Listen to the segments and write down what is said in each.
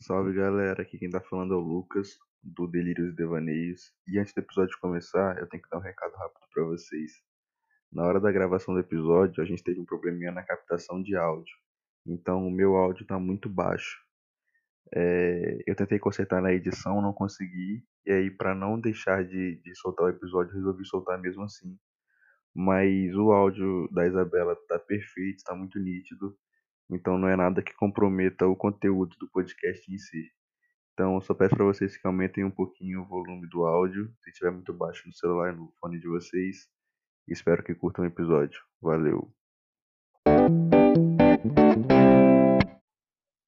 Salve galera, aqui quem tá falando é o Lucas, do Delírios e Devaneios. E antes do episódio começar, eu tenho que dar um recado rápido para vocês. Na hora da gravação do episódio, a gente teve um probleminha na captação de áudio. Então o meu áudio tá muito baixo. É, eu tentei consertar na edição, não consegui. E aí, para não deixar de, de soltar o episódio, resolvi soltar mesmo assim. Mas o áudio da Isabela tá perfeito, tá muito nítido. Então não é nada que comprometa o conteúdo do podcast em si. Então só peço para vocês que aumentem um pouquinho o volume do áudio, se estiver muito baixo no celular, no fone de vocês. E espero que curtam o episódio. Valeu!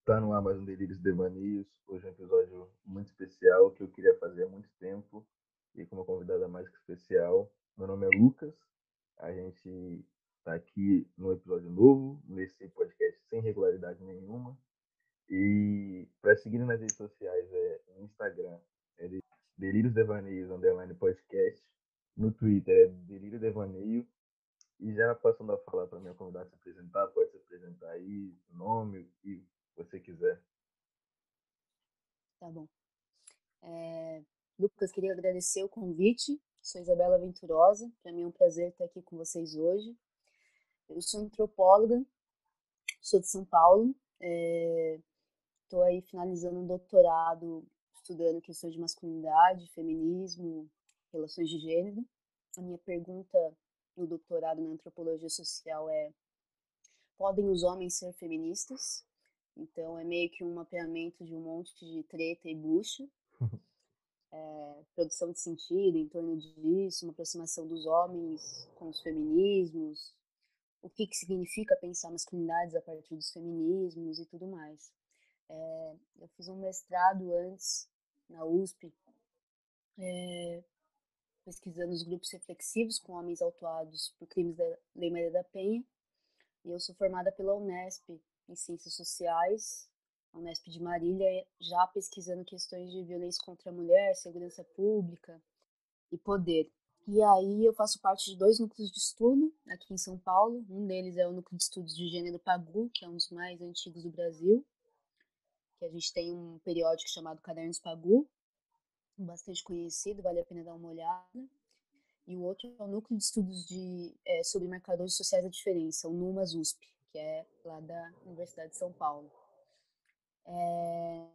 Tá no ar mais um Delírios Devaneios. Hoje é um episódio muito especial que eu queria fazer há muito tempo. E com uma convidada mais que especial. Meu nome é Lucas. A gente tá aqui no episódio novo, nesse podcast sem regularidade nenhuma. E para seguir nas redes sociais é no Instagram é Delírios Devaneios underline podcast. No Twitter é Delírio Devaneio. E já passando a falar para minha convidada se apresentar, pode se apresentar aí, nome, o que você quiser. Tá bom. É, Lucas, queria agradecer o convite. Sou Isabela Venturosa. Para mim é um prazer estar aqui com vocês hoje. Eu sou antropóloga, sou de São Paulo. Estou é, aí finalizando um doutorado estudando questões de masculinidade, feminismo, relações de gênero. A minha pergunta no doutorado na antropologia social é: podem os homens ser feministas? Então é meio que um mapeamento de um monte de treta e bucha. É, produção de sentido em torno disso, uma aproximação dos homens com os feminismos, o que, que significa pensar masculinidades a partir dos feminismos e tudo mais. É, eu fiz um mestrado antes na USP, é, pesquisando os grupos reflexivos com homens autuados por crimes da Lei Maria da Penha, e eu sou formada pela Unesp em Ciências Sociais, a Unesp de Marília, já pesquisando questões de violência contra a mulher, segurança pública e poder. E aí eu faço parte de dois núcleos de estudo aqui em São Paulo. Um deles é o núcleo de estudos de gênero Pagu, que é um dos mais antigos do Brasil. Que a gente tem um periódico chamado Cadernos Pagu, bastante conhecido, vale a pena dar uma olhada. E o outro é o núcleo de estudos de, é, sobre marcadores sociais da diferença, o NUMAS USP, que é lá da Universidade de São Paulo. É,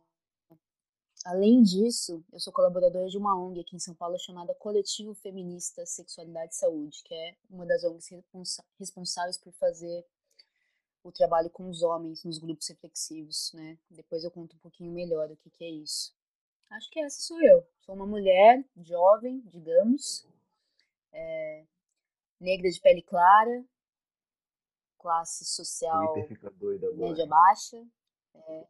Além disso, eu sou colaboradora de uma ONG aqui em São Paulo chamada Coletivo Feminista Sexualidade e Saúde, que é uma das ONGs responsáveis por fazer o trabalho com os homens nos grupos reflexivos, né? Depois eu conto um pouquinho melhor o que, que é isso. Acho que essa sou eu. Sou uma mulher jovem, digamos, é, negra de pele clara, classe social média baixa. É,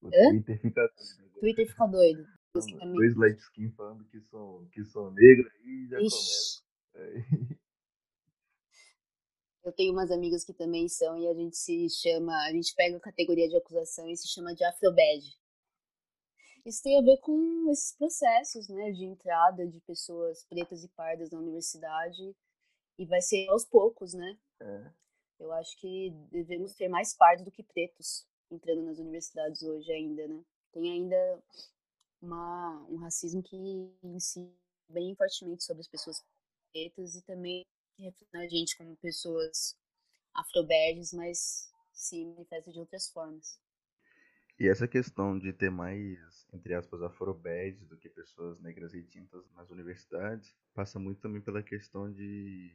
o Hã? Twitter fica doido. Twitter fica doido. Dois light skin falando que são, que são negras e já Ixi. começa. É. Eu tenho umas amigas que também são e a gente se chama, a gente pega a categoria de acusação e se chama de afrobege. Isso tem a ver com esses processos, né, de entrada de pessoas pretas e pardas na universidade e vai ser aos poucos, né? É. Eu acho que devemos ter mais pardos do que pretos entrando nas universidades hoje ainda, né? Tem ainda uma, um racismo que incide bem fortemente sobre as pessoas pretas e também reflete a gente como pessoas afroberges, mas se manifesta de outras formas. E essa questão de ter mais, entre aspas, afroberges do que pessoas negras retintas nas universidades passa muito também pela questão de.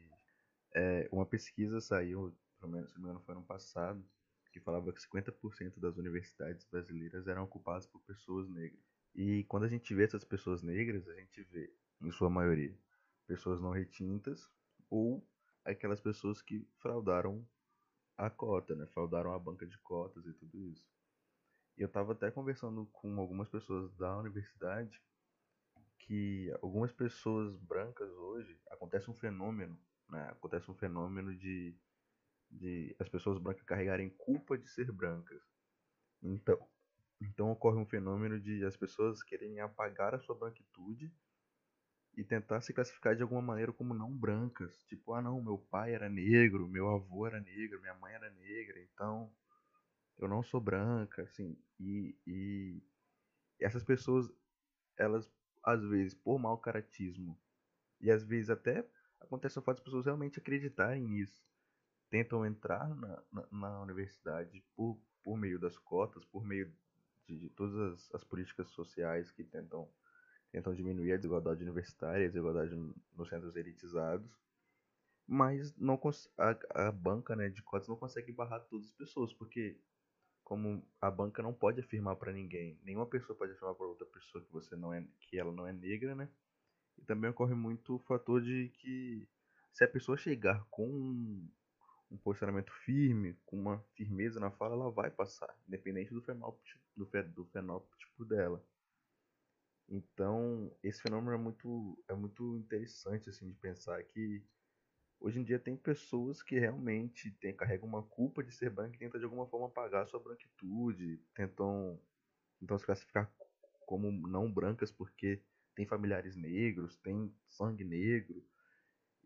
É, uma pesquisa saiu, pelo menos, se não me engano, foi ano passado, que falava que 50% das universidades brasileiras eram ocupadas por pessoas negras. E quando a gente vê essas pessoas negras, a gente vê, em sua maioria, pessoas não retintas ou aquelas pessoas que fraudaram a cota, né? Fraudaram a banca de cotas e tudo isso. Eu estava até conversando com algumas pessoas da universidade que algumas pessoas brancas hoje acontece um fenômeno, né? Acontece um fenômeno de de as pessoas brancas carregarem culpa de ser brancas. Então, então ocorre um fenômeno de as pessoas querem apagar a sua branquitude e tentar se classificar de alguma maneira como não brancas. Tipo, ah não, meu pai era negro, meu avô era negro, minha mãe era negra, então eu não sou branca, assim, e, e essas pessoas, elas, às vezes, por mau caratismo, e às vezes até acontece o fato das pessoas realmente acreditarem nisso, tentam entrar na, na, na universidade por, por meio das cotas, por meio de, de todas as, as, políticas sociais que tentam, tentam diminuir a desigualdade universitária, a desigualdade nos centros elitizados, mas não a, a banca né, de cotas não consegue barrar todas as pessoas, porque como a banca não pode afirmar para ninguém, nenhuma pessoa pode afirmar para outra pessoa que você não é, que ela não é negra, né? E também ocorre muito o fator de que se a pessoa chegar com um, posicionamento firme, com uma firmeza na fala, ela vai passar, independente do fenótipo, do, do fenótipo dela. Então, esse fenômeno é muito, é muito interessante assim de pensar que Hoje em dia tem pessoas que realmente tem, carregam uma culpa de ser branca e tentam de alguma forma apagar sua branquitude, tentam, tentam se classificar como não brancas porque tem familiares negros, tem sangue negro.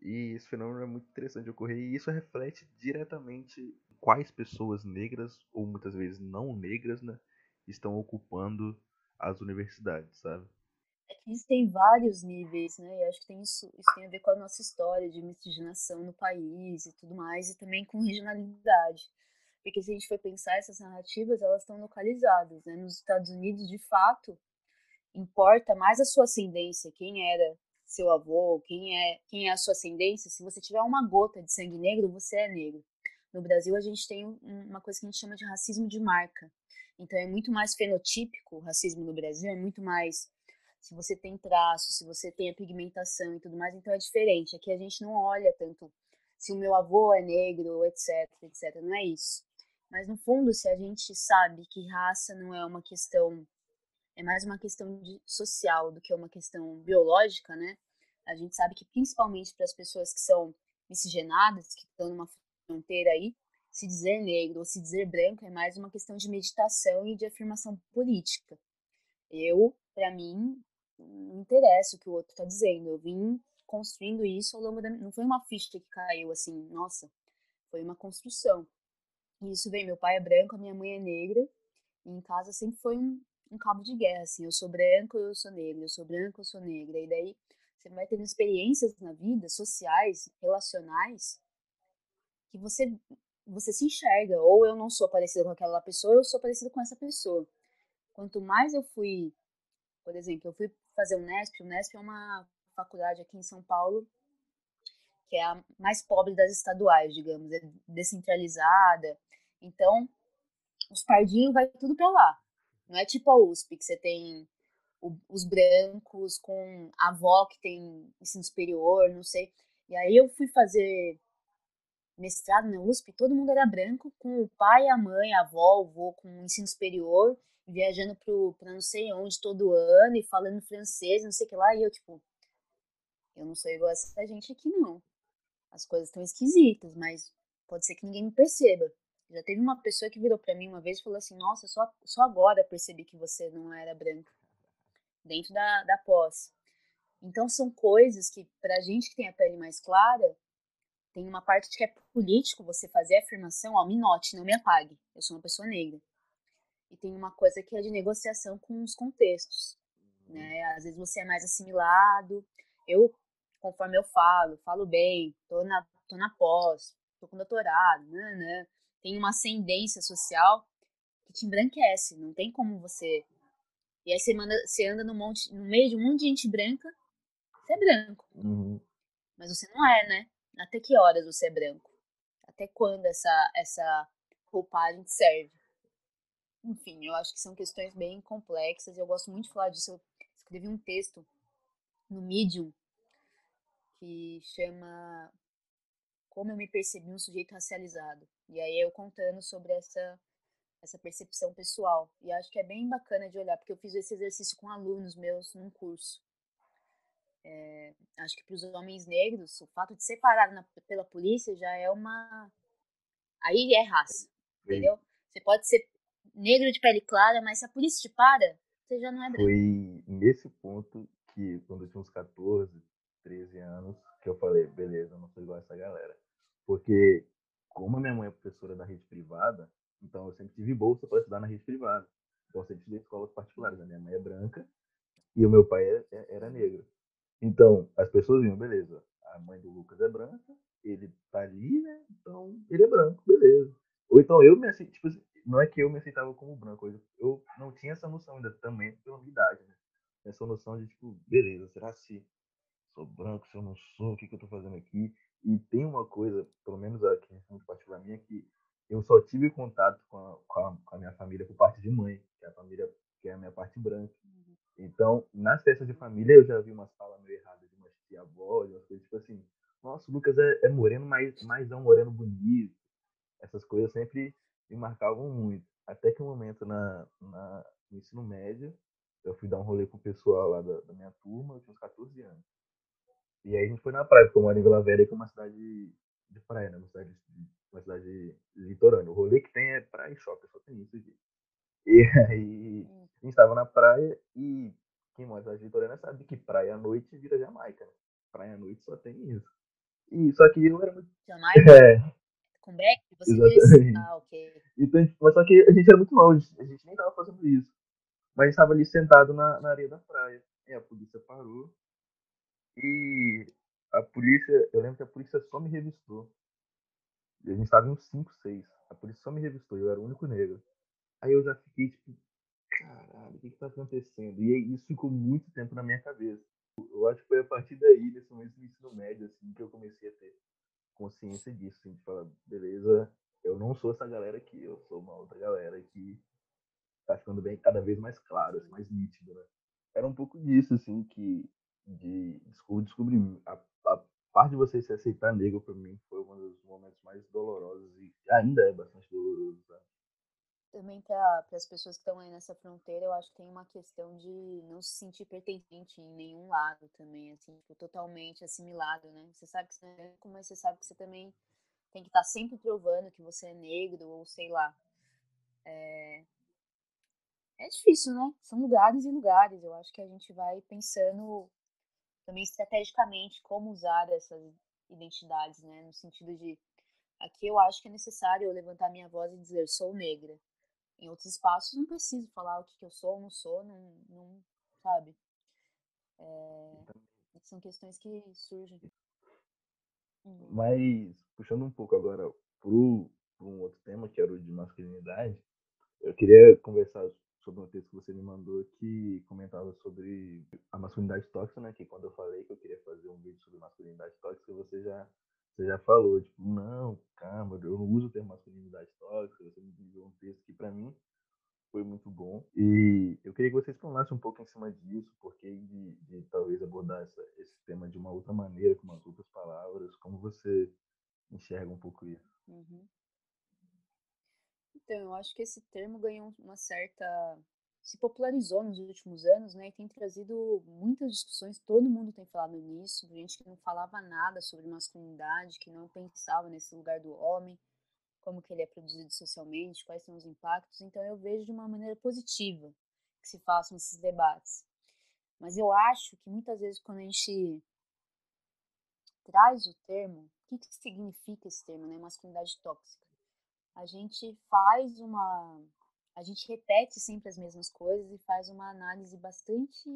E esse fenômeno é muito interessante de ocorrer e isso reflete diretamente quais pessoas negras ou muitas vezes não negras, né, estão ocupando as universidades, sabe? É isso tem vários níveis, né? E acho que tem isso, isso tem a ver com a nossa história de miscigenação no país e tudo mais, e também com regionalidade. Porque se a gente for pensar essas narrativas, elas estão localizadas, né? Nos Estados Unidos, de fato, importa mais a sua ascendência, quem era seu avô, quem é, quem é a sua ascendência. Se você tiver uma gota de sangue negro, você é negro. No Brasil, a gente tem uma coisa que a gente chama de racismo de marca. Então, é muito mais fenotípico o racismo no Brasil, é muito mais se você tem traço, se você tem a pigmentação e tudo mais, então é diferente. Aqui a gente não olha tanto se o meu avô é negro, etc, etc. Não é isso. Mas no fundo, se a gente sabe que raça não é uma questão, é mais uma questão de, social do que uma questão biológica, né? A gente sabe que principalmente para as pessoas que são miscigenadas, que estão numa fronteira aí, se dizer negro ou se dizer branco é mais uma questão de meditação e de afirmação política. Eu, para mim, não interessa o que o outro está dizendo. Eu vim construindo isso ao longo da. Não foi uma ficha que caiu assim, nossa, foi uma construção. E isso vem. Meu pai é branco, a minha mãe é negra. E em casa sempre foi um, um cabo de guerra, assim. Eu sou branco, eu sou negra. Eu sou branco, eu sou negra. E daí você vai tendo experiências na vida, sociais, relacionais, que você você se enxerga. Ou eu não sou parecida com aquela pessoa, eu sou parecida com essa pessoa. Quanto mais eu fui, por exemplo, eu fui fazer o Nesp. O Nesp é uma faculdade aqui em São Paulo que é a mais pobre das estaduais, digamos, é descentralizada. Então, os pardinhos vai tudo para lá. Não é tipo a USP, que você tem o, os brancos com a avó que tem ensino superior, não sei. E aí eu fui fazer mestrado na USP, todo mundo era branco, com o pai, a mãe, a avó, o avô com ensino superior, viajando para não sei onde todo ano e falando francês, não sei o que lá, e eu, tipo, eu não sou igual a essa gente aqui, não. As coisas estão esquisitas, mas pode ser que ninguém me perceba. Já teve uma pessoa que virou para mim uma vez e falou assim: Nossa, só, só agora percebi que você não era branco. Dentro da, da pós. Então, são coisas que, pra gente que tem a pele mais clara, tem uma parte que é político você fazer a afirmação: Ó, me note, não me apague. Eu sou uma pessoa negra e tem uma coisa que é de negociação com os contextos, uhum. né? Às vezes você é mais assimilado. Eu, conforme eu falo, falo bem, tô na, tô na pós, tô com doutorado, né, né? Tem uma ascendência social que te embranquece, não tem como você... E aí você, manda, você anda no, monte, no meio de um monte de gente branca, você é branco. Uhum. Mas você não é, né? Até que horas você é branco? Até quando essa, essa roupagem serve? Enfim, eu acho que são questões bem complexas. Eu gosto muito de falar disso. Eu escrevi um texto no Medium que chama Como eu me percebi um sujeito racializado. E aí eu contando sobre essa essa percepção pessoal. E acho que é bem bacana de olhar, porque eu fiz esse exercício com alunos meus num curso. É, acho que para os homens negros, o fato de separar na, pela polícia já é uma. Aí é raça, entendeu? Você pode ser negro de pele clara, mas se a polícia te para, você já não é branco. Foi nesse ponto que, quando eu tinha uns 14, 13 anos, que eu falei, beleza, eu não sou igual a essa galera. Porque, como a minha mãe é professora da rede privada, Então eu sempre tive bolsa para estudar na rede privada. Então eu sempre estudei em escolas particulares. A minha mãe é branca e o meu pai é, é, era negro. Então as pessoas viam, beleza, a mãe do Lucas é branca, ele tá ali, né? Então ele é branco, beleza. Ou então eu me aceitava, tipo, assim, não é que eu me aceitava como branco, eu não tinha essa noção ainda também pela minha idade, né? Essa noção de tipo, beleza, será se sou branco, se eu não sou, o que, que eu tô fazendo aqui? E tem uma coisa, pelo menos aqui muito particular minha, que eu só tive contato com a, com a, com a minha família por parte de mãe, que é a família, que é a minha parte branca. Uhum. Então, nas festas de família, eu já vi umas falas meio erradas de uma tia-avó, umas coisas tipo assim, nossa, o Lucas é, é moreno, mas, mas é um moreno bonito. Essas coisas sempre me marcavam muito. Até que um momento na, na, no ensino médio, eu fui dar um rolê com o pessoal lá da, da minha turma, eu tinha uns 14 anos. E aí a gente foi na praia, porque eu moro em Vila Velha, que é uma cidade de praia, né? Uma cidade, uma cidade litorânea. O rolê que tem é praia e shopping, só tem isso aqui. E aí a gente estava na praia e quem mora na cidade litorânea sabe que praia à noite vira Jamaica, né? Praia à noite só tem isso. E só que eu era muito. Jamaica? É. Com Beck? Você Exatamente. Disse? Ah, ok. Então, mas só que a gente era muito longe, a gente nem tava fazendo isso. Mas a gente tava ali sentado na, na areia da praia. E a polícia parou. E a polícia, eu lembro que a polícia só me revistou. E a gente tava em uns 5, 6. A polícia só me revistou, eu era o único negro. Aí eu já fiquei tipo, caralho, o que que tá acontecendo? E isso ficou muito tempo na minha cabeça. Eu acho que foi a partir daí, nesse momento do ensino médio, assim, que eu comecei a ter consciência disso, assim, de falar, beleza, eu não sou essa galera aqui, eu sou uma outra galera que tá ficando bem cada vez mais claro, assim, mais nítido, né? Era um pouco disso, assim, que de descobrir a, a parte de você se aceitar negro para mim foi um dos momentos mais dolorosos e ainda é bastante doloroso? Também para as pessoas que estão aí nessa fronteira, eu acho que tem uma questão de não se sentir pertencente em nenhum lado também, assim, tipo, totalmente assimilado, né? Você sabe que você é branco, mas você sabe que você também tem que estar tá sempre provando que você é negro ou sei lá. É, é difícil, né? São lugares e lugares. Eu acho que a gente vai pensando também estrategicamente como usar essas identidades, né? No sentido de aqui eu acho que é necessário eu levantar minha voz e dizer sou negra. Em outros espaços não preciso falar o que, que eu sou ou não sou, não, não sabe? É, são questões que surgem. Uhum. Mas puxando um pouco agora para um outro tema que era o de masculinidade, eu queria conversar sobre um texto que você me mandou que comentava sobre a masculinidade tóxica, né? Que quando eu falei que eu queria fazer um vídeo sobre masculinidade tóxica, você já, você já falou, tipo, não, calma, eu não uso o termo masculinidade tóxica, você me enviou um texto que para mim foi muito bom. E eu queria que você explanasse um pouco em cima disso, porque de, de talvez abordar essa, esse tema de uma outra maneira, com umas outras palavras, como você enxerga um pouco isso. Uhum. Então, eu acho que esse termo ganhou uma certa. se popularizou nos últimos anos, né? E tem trazido muitas discussões, todo mundo tem falado nisso, gente que não falava nada sobre masculinidade, que não pensava nesse lugar do homem, como que ele é produzido socialmente, quais são os impactos. Então, eu vejo de uma maneira positiva que se façam esses debates. Mas eu acho que muitas vezes quando a gente traz o termo, o que, que significa esse termo, né? Masculinidade tóxica a gente faz uma. A gente repete sempre as mesmas coisas e faz uma análise bastante,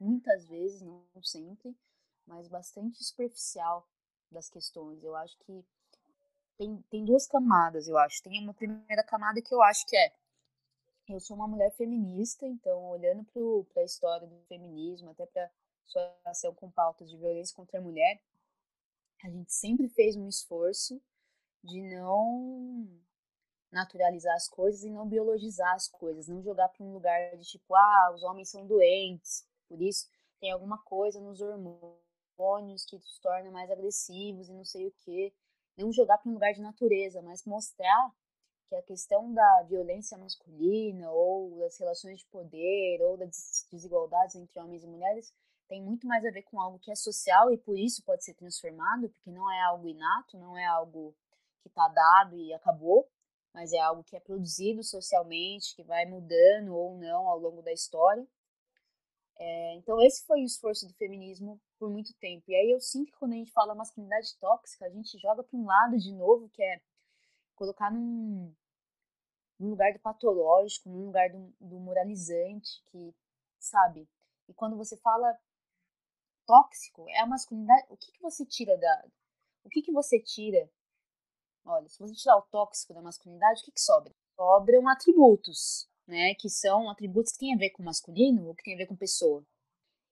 muitas vezes, não sempre, mas bastante superficial das questões. Eu acho que tem, tem duas camadas, eu acho. Tem uma primeira camada que eu acho que é eu sou uma mulher feminista, então olhando para a história do feminismo, até para sua ação com pautas de violência contra a mulher, a gente sempre fez um esforço de não naturalizar as coisas e não biologizar as coisas, não jogar para um lugar de tipo, ah, os homens são doentes, por isso tem alguma coisa nos hormônios que os tornam mais agressivos e não sei o que. Não jogar para um lugar de natureza, mas mostrar que a questão da violência masculina ou das relações de poder ou das desigualdades entre homens e mulheres tem muito mais a ver com algo que é social e por isso pode ser transformado, porque não é algo inato, não é algo que está dado e acabou, mas é algo que é produzido socialmente, que vai mudando ou não ao longo da história. É, então, esse foi o esforço do feminismo por muito tempo. E aí eu sinto que quando a gente fala masculinidade tóxica, a gente joga para um lado de novo, que é colocar num, num lugar do patológico, num lugar do, do moralizante, que, sabe? E quando você fala tóxico, é a masculinidade. O que, que você tira da. O que, que você tira? Olha, se você tirar o tóxico da masculinidade, o que, que sobra? Sobram atributos, né? Que são atributos que têm a ver com masculino ou que têm a ver com pessoa.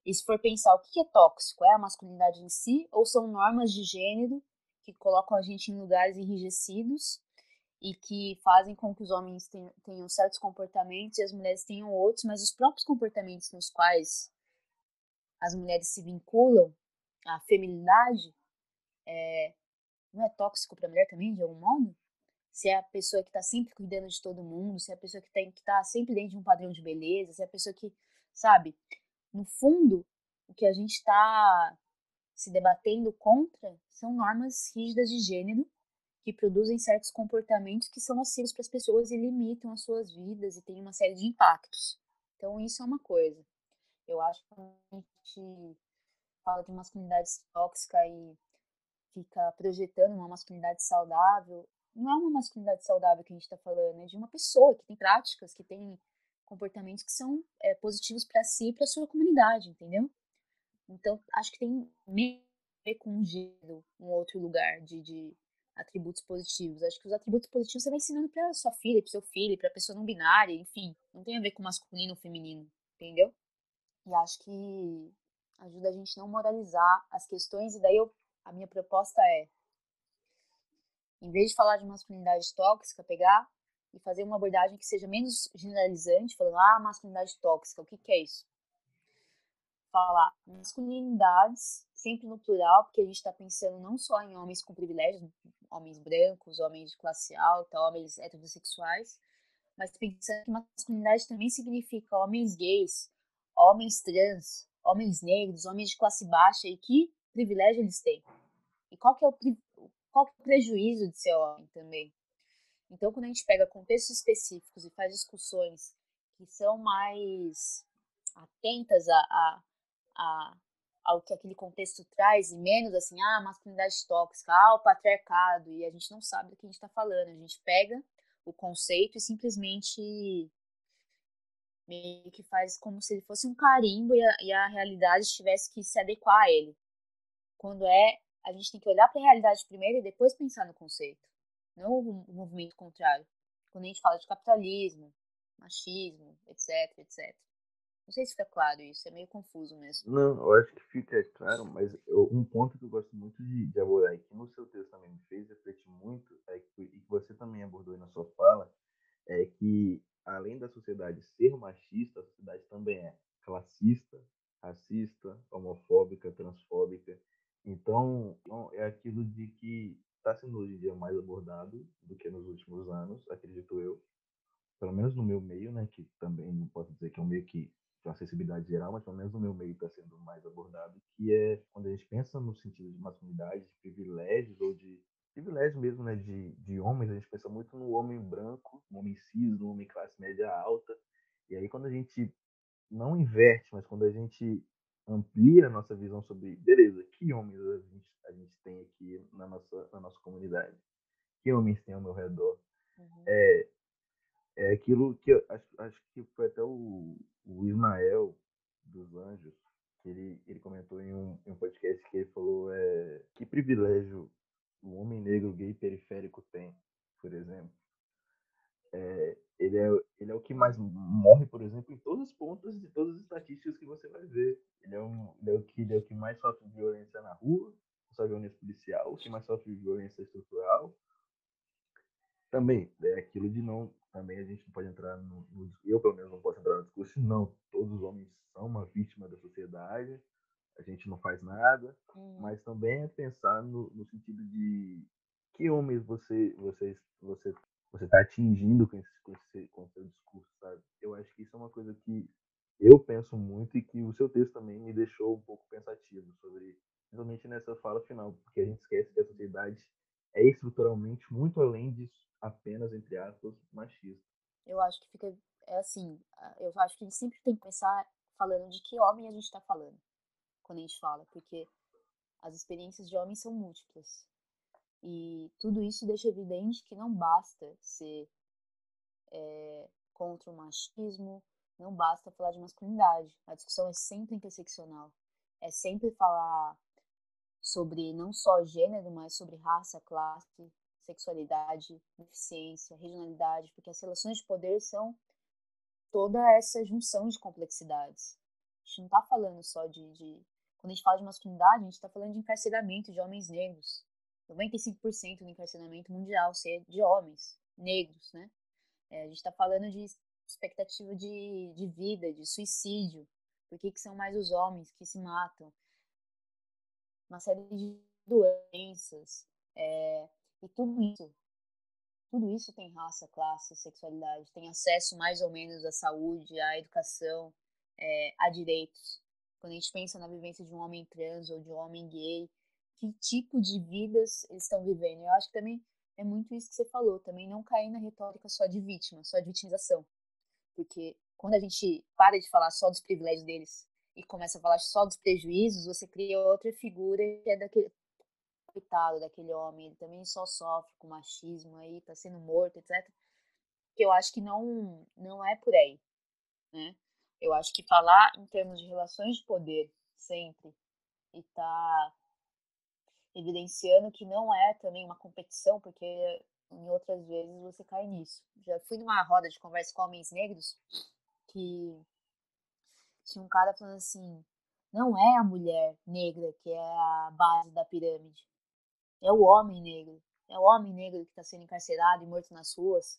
E se for pensar o que é tóxico, é a masculinidade em si ou são normas de gênero que colocam a gente em lugares enrijecidos e que fazem com que os homens tenham certos comportamentos e as mulheres tenham outros, mas os próprios comportamentos nos quais as mulheres se vinculam à feminilidade é, não é tóxico para a mulher também, de algum modo? Se é a pessoa que está sempre cuidando de todo mundo, se é a pessoa que tem que tá sempre dentro de um padrão de beleza, se é a pessoa que, sabe, no fundo, o que a gente está se debatendo contra são normas rígidas de gênero que produzem certos comportamentos que são nocivos para as pessoas e limitam as suas vidas e têm uma série de impactos. Então, isso é uma coisa. Eu acho que a gente fala de masculinidade tóxica e fica projetando uma masculinidade saudável, não é uma masculinidade saudável que a gente está falando, é de uma pessoa que tem práticas, que tem comportamentos que são é, positivos para si e para sua comunidade, entendeu? Então, acho que tem meio a um outro lugar de, de atributos positivos. Acho que os atributos positivos você vai ensinando para sua filha, para seu filho, para pessoa não binária, enfim, não tem a ver com masculino ou feminino, entendeu? E acho que ajuda a gente não moralizar as questões e daí eu, a minha proposta é em vez de falar de masculinidade tóxica, pegar e fazer uma abordagem que seja menos generalizante, falando, ah, masculinidade tóxica, o que, que é isso? Falar masculinidades, sempre no plural, porque a gente está pensando não só em homens com privilégios, homens brancos, homens de classe alta, homens heterossexuais, mas pensando que masculinidade também significa homens gays, homens trans, homens negros, homens de classe baixa e que privilégio eles têm. E qual que é o, qual que é o prejuízo de ser homem também? Então, quando a gente pega contextos específicos e faz discussões que são mais atentas a, a, a, ao que aquele contexto traz e menos assim, ah, masculinidade tóxica, ah, o patriarcado, e a gente não sabe do que a gente está falando. A gente pega o conceito e simplesmente meio que faz como se ele fosse um carimbo e a, e a realidade tivesse que se adequar a ele. Quando é, a gente tem que olhar para a realidade primeiro e depois pensar no conceito, não o, movimento contrário. Quando a gente fala de capitalismo, machismo, etc, etc. Não sei se fica claro isso, é meio confuso mesmo. Não, eu acho que fica claro, mas eu, um ponto que eu gosto muito de, de abordar e que no seu texto também me fez refletir muito, é que, e que você também abordou na sua fala, é que além da sociedade ser machista, a sociedade também é classista, racista, homofóbica, transfóbica. Então, é aquilo de que está sendo hoje em dia mais abordado do que nos últimos anos, acredito eu. Pelo menos no meu meio, né, que também não posso dizer que é um meio que tem acessibilidade geral, mas pelo menos no meu meio está sendo mais abordado, que é quando a gente pensa no sentido de masculinidade, de privilégios ou de privilégio mesmo, né, de, de homens, a gente pensa muito no homem branco, no homem cis, no homem classe média alta. E aí quando a gente não inverte, mas quando a gente amplia a nossa visão sobre, beleza, que homens a gente, a gente tem aqui na nossa, na nossa comunidade? Que homens tem ao meu redor? Uhum. É, é aquilo que eu, acho, acho que foi até o, o Ismael dos Anjos, que ele, ele comentou em um, em um podcast que ele falou é, que privilégio o homem negro gay periférico tem, por exemplo. É, ele, é, ele é o que mais morre, por exemplo, em todos os pontos de todas as estatísticas que você vai ver. Ele é, um, ele é, o, que, ele é o que mais sofre violência na rua, só violência policial, o que mais sofre violência estrutural. Também, é aquilo de não. Também a gente não pode entrar no, no. Eu, pelo menos, não posso entrar no discurso, não. Todos os homens são uma vítima da sociedade a gente não faz nada, hum. mas também é pensar no, no, sentido de que homens você você você você está atingindo com esse, com esse com seu discurso, sabe? Eu acho que isso é uma coisa que eu penso muito e que o seu texto também me deixou um pouco pensativo sobre, principalmente nessa fala final, porque a gente esquece que a sociedade é estruturalmente muito além de apenas entre aspas machista. Eu acho que fica é assim, eu acho que a gente sempre tem que pensar falando de que homem a gente está falando quando a gente fala, porque as experiências de homens são múltiplas. E tudo isso deixa evidente que não basta ser é, contra o machismo, não basta falar de masculinidade. A discussão é sempre interseccional. É sempre falar sobre não só gênero, mas sobre raça, classe, sexualidade, deficiência, regionalidade, porque as relações de poder são toda essa junção de complexidades. A gente não está falando só de, de, Quando a gente fala de masculinidade, a gente está falando de encarceramento de homens negros. 95% do encarceramento mundial ser de homens negros, né? É, a gente está falando de expectativa de, de vida, de suicídio. Por que, que são mais os homens que se matam? Uma série de doenças. É, e tudo isso, tudo isso tem raça, classe, sexualidade, tem acesso mais ou menos à saúde, à educação, é, a direitos. Quando a gente pensa na vivência de um homem trans ou de um homem gay, que tipo de vidas eles estão vivendo? Eu acho que também é muito isso que você falou, também não cair na retórica só de vítima, só de vitimização. Porque quando a gente para de falar só dos privilégios deles e começa a falar só dos prejuízos, você cria outra figura que é daquele coitado daquele homem, ele também só sofre com machismo aí, tá sendo morto, etc. Que eu acho que não não é por aí, né? Eu acho que falar em termos de relações de poder sempre e tá evidenciando que não é também uma competição, porque em outras vezes você cai nisso. Já fui numa roda de conversa com homens negros que tinha um cara falando assim: não é a mulher negra que é a base da pirâmide, é o homem negro. É o homem negro que está sendo encarcerado e morto nas ruas.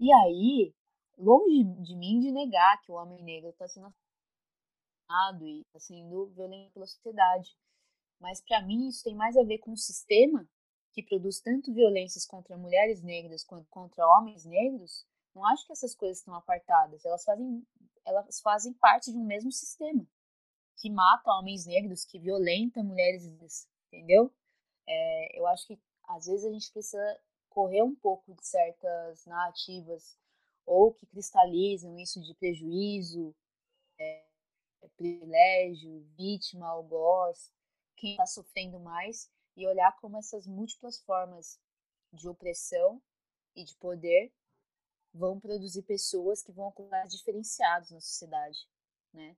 E aí, longe de mim de negar que o homem negro está sendo assassinado e está sendo violento pela sociedade. Mas para mim isso tem mais a ver com o sistema que produz tanto violências contra mulheres negras quanto contra homens negros. Não acho que essas coisas estão apartadas. Elas fazem, elas fazem parte de um mesmo sistema que mata homens negros, que violenta mulheres negras, entendeu? É, eu acho que às vezes a gente precisa correr um pouco de certas narrativas ou que cristalizam isso de prejuízo, é, privilégio, vítima, algoz, quem está sofrendo mais, e olhar como essas múltiplas formas de opressão e de poder vão produzir pessoas que vão ocupar diferenciados na sociedade, né?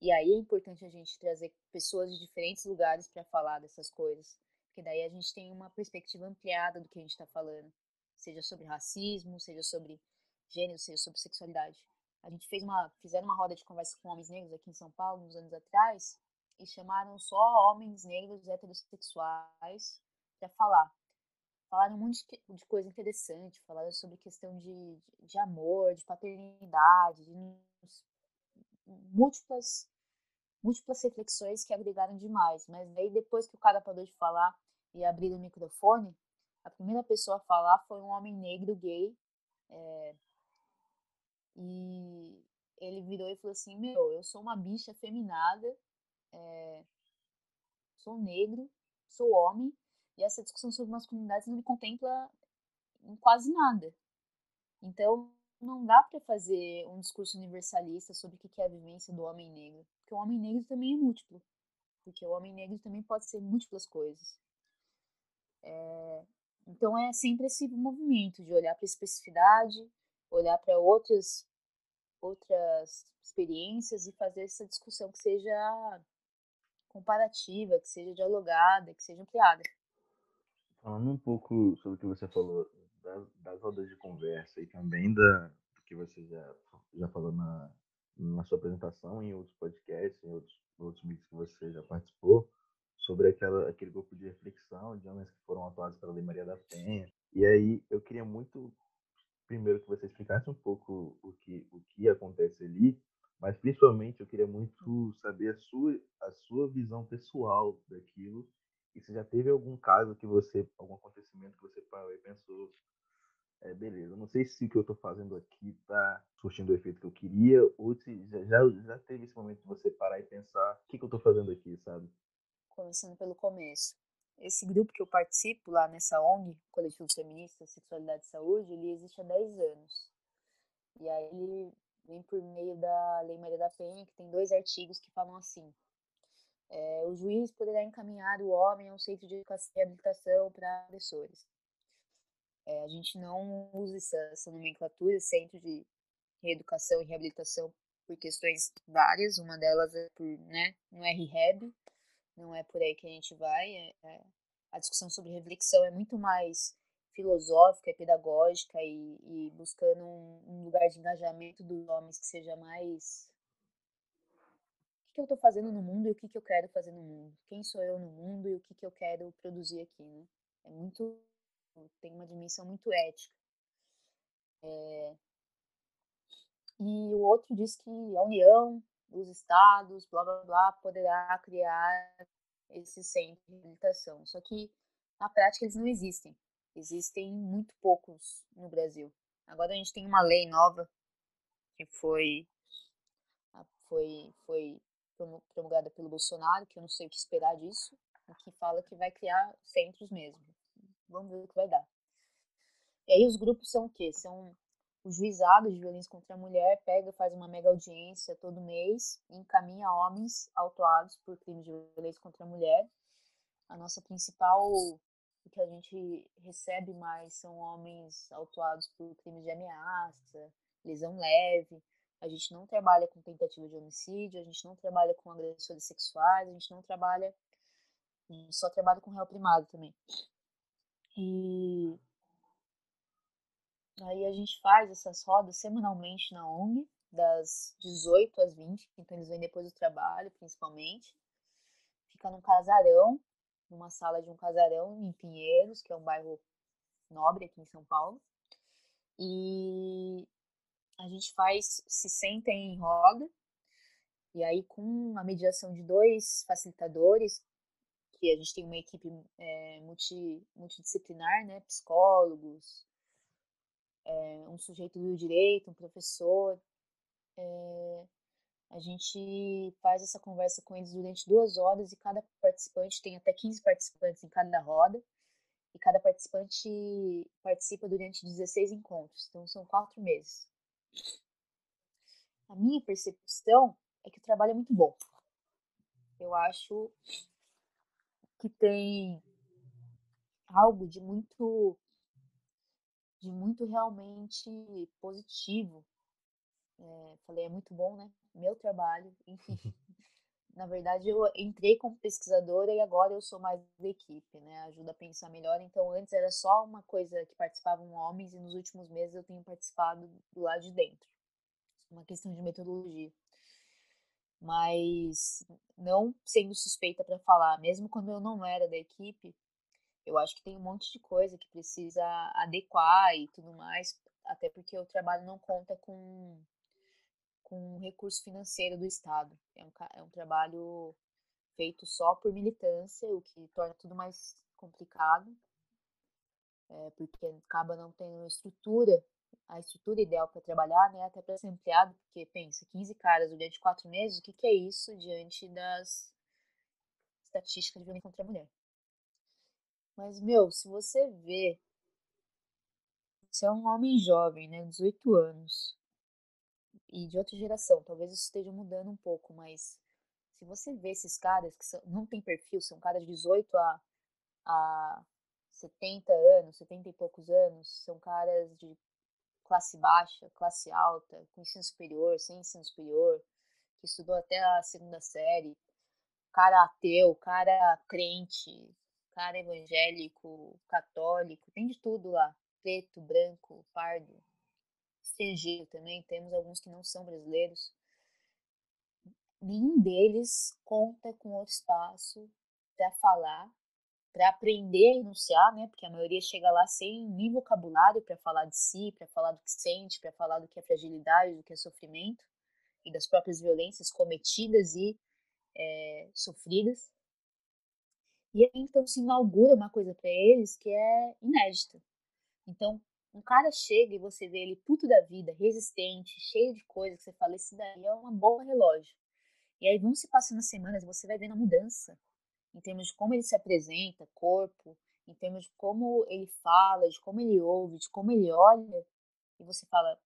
E aí é importante a gente trazer pessoas de diferentes lugares para falar dessas coisas, porque daí a gente tem uma perspectiva ampliada do que a gente está falando, seja sobre racismo, seja sobre gênero, seja sobre sexualidade. A gente fez uma, fizeram uma roda de conversa com homens negros aqui em São Paulo, uns anos atrás, e chamaram só homens negros heterossexuais para falar. Falaram um monte de coisa interessante, falaram sobre questão de, de amor, de paternidade, de múltiplas múltiplas reflexões que agregaram demais. Mas daí depois que o cara parou de falar e abriu o microfone, a primeira pessoa a falar foi um homem negro gay. É, e ele virou e falou assim: Meu, eu sou uma bicha feminada, é, sou negro, sou homem, e essa discussão sobre masculinidade não me contempla em quase nada. Então, não dá para fazer um discurso universalista sobre o que é a vivência do homem negro, porque o homem negro também é múltiplo, porque o homem negro também pode ser múltiplas coisas. É, então é sempre esse movimento de olhar para a especificidade, olhar para outras outras experiências e fazer essa discussão que seja comparativa, que seja dialogada, que seja ampliada. Falando um pouco sobre o que você falou das, das rodas de conversa e também da, do que você já, já falou na, na sua apresentação, em outros podcasts, em outros, outros vídeos que você já participou, sobre aquela, aquele grupo de reflexão de homens que foram atuados pela Lei Maria da Penha. E aí eu queria muito, primeiro, que você explicasse um pouco o que, o que acontece ali, mas principalmente eu queria muito saber a sua, a sua visão pessoal daquilo e se já teve algum caso que você, algum acontecimento que você parou e pensou, é, beleza, não sei se o que eu estou fazendo aqui está surtindo o efeito que eu queria, ou se já, já, já teve esse momento de você parar e pensar, o que, que eu estou fazendo aqui, sabe? Começando pelo começo. Esse grupo que eu participo lá nessa ONG, Coletivo Feminista, Sexualidade e Saúde, ele existe há 10 anos. E aí ele vem por meio da Lei Maria da Penha, que tem dois artigos que falam assim: é, o juiz poderá encaminhar o homem a um centro de educação e reabilitação para agressores. É, a gente não usa essa, essa nomenclatura, centro de reeducação e reabilitação, por questões várias. Uma delas é por, né, não é rehab, não é por aí que a gente vai. É, é, a discussão sobre reflexão é muito mais filosófica e pedagógica e, e buscando um, um, lugar de engajamento dos homens que seja mais o que, eu estou fazendo no mundo e o que, eu quero fazer no mundo, quem sou eu no mundo e o que, eu quero produzir aqui, né? É muito tem uma dimensão muito ética. É, e o outro diz que a União, os estados, blá blá blá, poderá criar esse centro de reabilitação. Só que na prática eles não existem. Existem muito poucos no Brasil. Agora a gente tem uma lei nova que foi foi foi promulgada pelo Bolsonaro, que eu não sei o que esperar disso, que fala que vai criar centros mesmo. Vamos ver o que vai dar. E aí os grupos são o quê? São os juizados de violência contra a mulher, pega, faz uma mega audiência todo mês encaminha homens autuados por crimes de violência contra a mulher. A nossa principal, o que a gente recebe mais são homens autuados por crimes de ameaça, lesão leve. A gente não trabalha com tentativa de homicídio, a gente não trabalha com agressores sexuais, a gente não trabalha, só trabalha com réu primário também. E Aí a gente faz essas rodas semanalmente na ONG, das 18 às 20, então eles vêm depois do trabalho, principalmente. Fica num casarão, numa sala de um casarão em Pinheiros, que é um bairro nobre aqui em São Paulo. E a gente faz, se senta em roda, e aí com a mediação de dois facilitadores, que a gente tem uma equipe é, multi, multidisciplinar, né, psicólogos, é, um sujeito do direito, um professor. É, a gente faz essa conversa com eles durante duas horas e cada participante tem até 15 participantes em cada roda. E cada participante participa durante 16 encontros, então são quatro meses. A minha percepção é que o trabalho é muito bom. Eu acho que tem algo de muito de muito realmente positivo. É, falei, é muito bom, né? Meu trabalho, enfim. Na verdade, eu entrei como pesquisadora e agora eu sou mais da equipe, né? Ajuda a pensar melhor. Então, antes era só uma coisa que participavam homens e nos últimos meses eu tenho participado do lado de dentro. Uma questão de metodologia. Mas não sendo suspeita para falar, mesmo quando eu não era da equipe, eu acho que tem um monte de coisa que precisa adequar e tudo mais, até porque o trabalho não conta com, com recurso financeiro do Estado. É um, é um trabalho feito só por militância, o que torna tudo mais complicado, é, porque acaba não tendo estrutura, a estrutura ideal para trabalhar, né, até para ser ampliado, porque pensa, 15 caras durante quatro meses, o que, que é isso diante das estatísticas de violência contra a mulher? Mas, meu, se você vê. Você é um homem jovem, né? 18 anos. E de outra geração. Talvez isso esteja mudando um pouco, mas. Se você vê esses caras que são, não tem perfil, são caras de 18 a, a 70 anos, 70 e poucos anos, são caras de classe baixa, classe alta, com ensino superior, sem ensino superior, que estudou até a segunda série, cara ateu, cara crente, cara evangélico, católico, tem de tudo lá. Preto, branco, pardo, estrangeiro também, temos alguns que não são brasileiros. Nenhum deles conta com outro espaço para falar, para aprender a enunciar, né? Porque a maioria chega lá sem nem vocabulário para falar de si, para falar do que sente, para falar do que é fragilidade, do que é sofrimento e das próprias violências cometidas e é, sofridas. E aí, então se inaugura uma coisa para eles que é inédita. Então, um cara chega e você vê ele puto da vida, resistente, cheio de coisa que você fala, esse daí é uma boa relógio. E aí vão se passando as semanas, você vai vendo a mudança em termos de como ele se apresenta, corpo, em termos de como ele fala, de como ele ouve, de como ele olha, e você fala,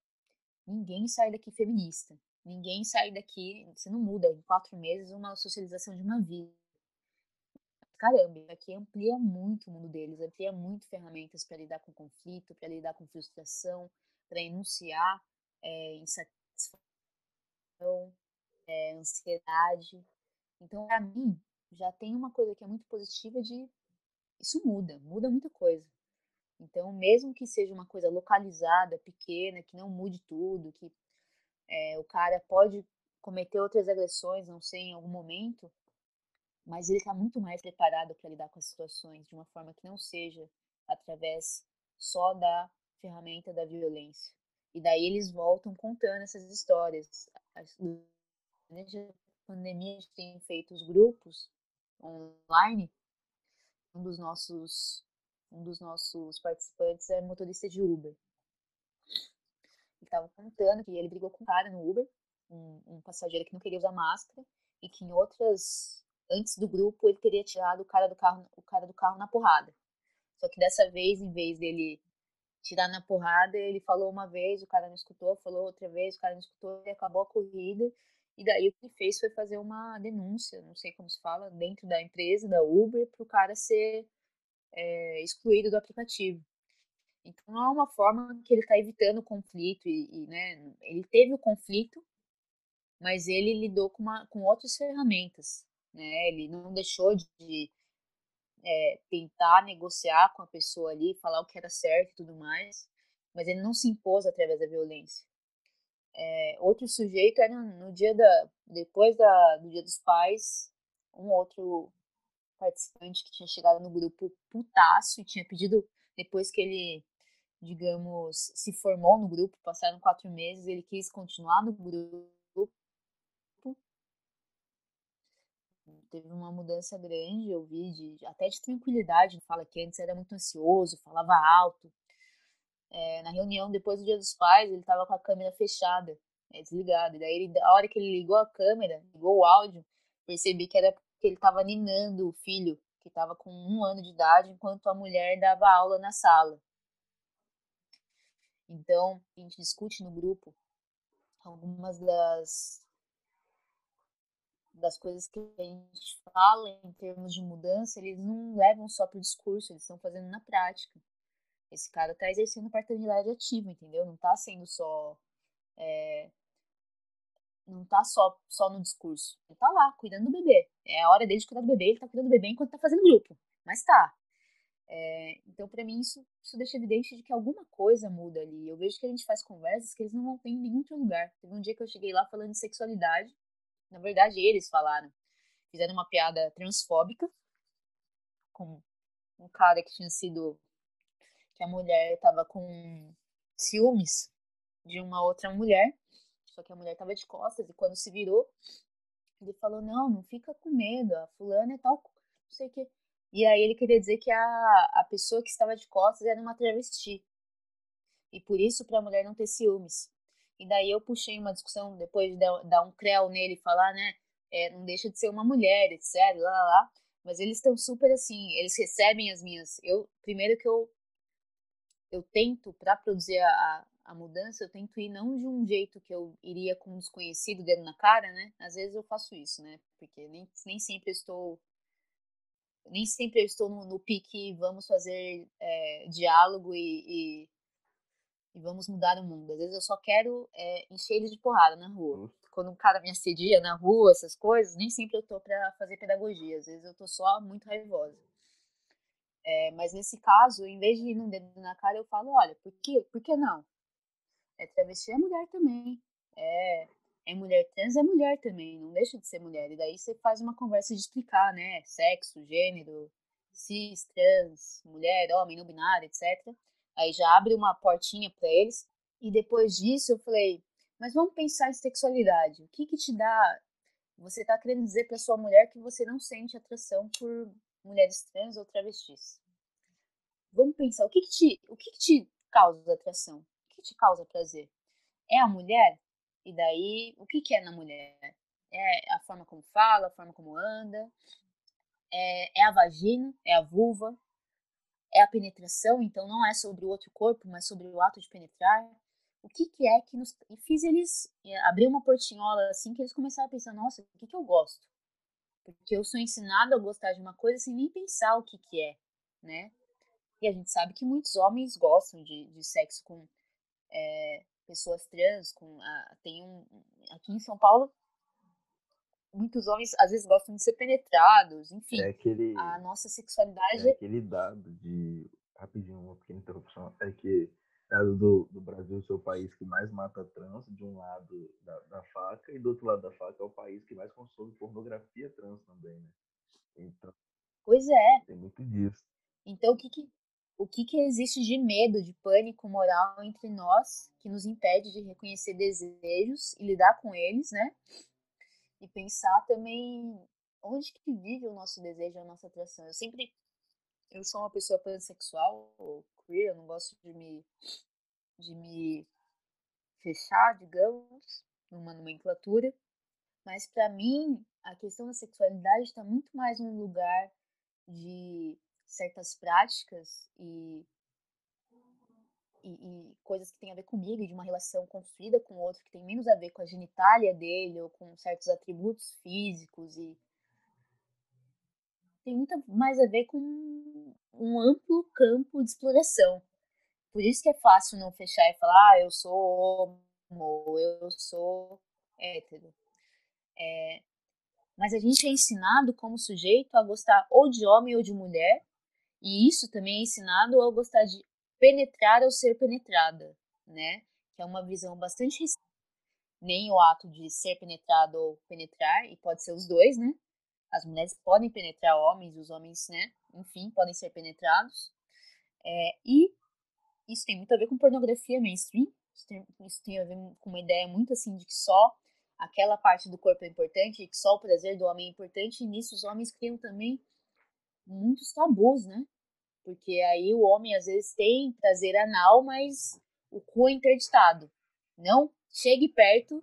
ninguém sai daqui feminista, ninguém sai daqui, você não muda. Em quatro meses uma socialização de uma vida caramba, aqui amplia muito o mundo deles, amplia muito ferramentas para lidar com conflito, para lidar com frustração, para enunciar é, insatisfação, é, ansiedade. Então, para mim, já tem uma coisa que é muito positiva de isso muda, muda muita coisa. Então, mesmo que seja uma coisa localizada, pequena, que não mude tudo, que é, o cara pode cometer outras agressões, não sei, em algum momento, mas ele está muito mais preparado para lidar com as situações de uma forma que não seja através só da ferramenta da violência. E daí eles voltam contando essas histórias. Durante a pandemia, a gente tem feito os grupos online. Um dos nossos, um dos nossos participantes é motorista de Uber. Ele estava contando que ele brigou com um cara no Uber, um, um passageiro que não queria usar máscara, e que em outras antes do grupo ele teria tirado o cara do carro, o cara do carro na porrada. Só que dessa vez, em vez dele tirar na porrada, ele falou uma vez, o cara não escutou, falou outra vez, o cara não escutou, e acabou a corrida. E daí o que ele fez foi fazer uma denúncia, não sei como se fala, dentro da empresa, da Uber, para o cara ser é, excluído do aplicativo. Então não é uma forma que ele está evitando o conflito e, e, né, ele teve o conflito, mas ele lidou com, uma, com outras ferramentas né? Ele não deixou de é, tentar negociar com a pessoa ali, falar o que era certo e tudo mais, mas ele não se impôs através da violência. É, outro sujeito era no dia da depois da, do dia dos pais, um outro participante que tinha chegado no grupo putaço e tinha pedido depois que ele digamos se formou no grupo, passaram quatro meses, ele quis continuar no grupo teve uma mudança grande, eu vi, de, até de tranquilidade. Fala que antes era muito ansioso, falava alto. É, na reunião, depois do Dia dos Pais, ele estava com a câmera fechada, é, desligada. E daí, ele, a hora que ele ligou a câmera, ligou o áudio, percebi que era porque ele estava ninando o filho, que estava com um ano de idade, enquanto a mulher dava aula na sala. Então, a gente discute no grupo algumas das das coisas que a gente fala em termos de mudança, eles não levam só para o discurso, eles estão fazendo na prática. Esse cara está exercendo paternidade ativa, entendeu? Não está sendo só. É, não está só, só no discurso. Ele está lá, cuidando do bebê. É a hora dele de cuidar do bebê, ele está cuidando do bebê enquanto está fazendo grupo. Mas tá. É, então, para mim, isso, isso deixa evidente de que alguma coisa muda ali. Eu vejo que a gente faz conversas que eles não vão ter em nenhum outro lugar. Teve um dia que eu cheguei lá falando de sexualidade na verdade, eles falaram. Fizeram uma piada transfóbica com um cara que tinha sido. que a mulher estava com ciúmes de uma outra mulher. Só que a mulher estava de costas e quando se virou, ele falou: Não, não fica com medo, a fulana é tal. Não sei o que. E aí ele queria dizer que a, a pessoa que estava de costas era uma travesti. E por isso, para a mulher não ter ciúmes. E daí eu puxei uma discussão, depois de dar um creu nele e falar, né? É, não deixa de ser uma mulher, etc. Lá, lá, lá. Mas eles estão super assim, eles recebem as minhas. Eu primeiro que eu eu tento para produzir a, a mudança, eu tento ir não de um jeito que eu iria com um desconhecido dentro na cara, né? Às vezes eu faço isso, né? Porque nem, nem sempre eu estou nem sempre eu estou no, no pique vamos fazer é, diálogo e, e e vamos mudar o mundo. Às vezes eu só quero é, encher eles de porrada na rua. Uhum. Quando um cara me assedia na rua, essas coisas, nem sempre eu tô para fazer pedagogia. Às vezes eu tô só muito raivosa. É, mas nesse caso, em vez de ir no dedo na cara, eu falo, olha, por que, por que não? É travesti é mulher também. É, é mulher trans é mulher também, não deixa de ser mulher. E daí você faz uma conversa de explicar, né? Sexo, gênero, cis, trans, mulher, homem, não binário, etc. Aí já abre uma portinha para eles. E depois disso eu falei, mas vamos pensar em sexualidade. O que que te dá? Você está querendo dizer para sua mulher que você não sente atração por mulheres trans ou travestis? Vamos pensar, o que que te, o que que te causa atração? O que te causa prazer? É a mulher? E daí, o que que é na mulher? É a forma como fala, a forma como anda? É, é a vagina? É a vulva? É a penetração, então não é sobre o outro corpo, mas sobre o ato de penetrar. O que, que é que nos. E fiz eles abrir uma portinhola assim que eles começaram a pensar: nossa, o que, que eu gosto? Porque eu sou ensinado a gostar de uma coisa sem nem pensar o que que é, né? E a gente sabe que muitos homens gostam de, de sexo com é, pessoas trans, com a, tem um aqui em São Paulo muitos homens às vezes gostam de ser penetrados, enfim. É aquele, a nossa sexualidade. É aquele dado de. Rapidinho, uma pequena interrupção. É que é do, do Brasil ser o país que mais mata trans, de um lado da, da, faca, e do outro lado da faca é o país que mais consome pornografia trans também, né? Então. Pois é. Tem muito disso. Então, o que, que, o que, que existe de medo, de pânico moral entre nós que nos impede de reconhecer desejos e lidar com eles, né? E pensar também onde que vive o nosso desejo, a nossa atração. Eu sempre eu sou uma pessoa pansexual ou queer, eu não gosto de me de me fechar, digamos, numa nomenclatura, mas para mim a questão da sexualidade está muito mais num lugar de certas práticas e e, e, coisas que têm a ver comigo, de uma relação construída com o outro que tem menos a ver com a genitália dele ou com certos atributos físicos e tem muito mais a ver com um amplo campo de exploração. Por isso que é fácil não fechar e falar, ah, eu sou homo, eu sou hétero. É, mas a gente é ensinado como sujeito a gostar ou de homem ou de mulher, e isso também é ensinado a gostar de penetrar ou ser penetrada, né? Que é uma visão bastante nem o ato de ser penetrado ou penetrar, e pode ser os dois, né? As mulheres podem penetrar homens, os homens, né? Enfim, podem ser penetrados. É, e isso tem muito a ver com pornografia mainstream. Isso tem, isso tem a ver com uma ideia muito assim de que só aquela parte do corpo é importante, e que só o prazer do homem é importante, e nisso os homens criam também muitos tabus, né? Porque aí o homem às vezes tem prazer anal, mas o cu é interditado. Não chegue perto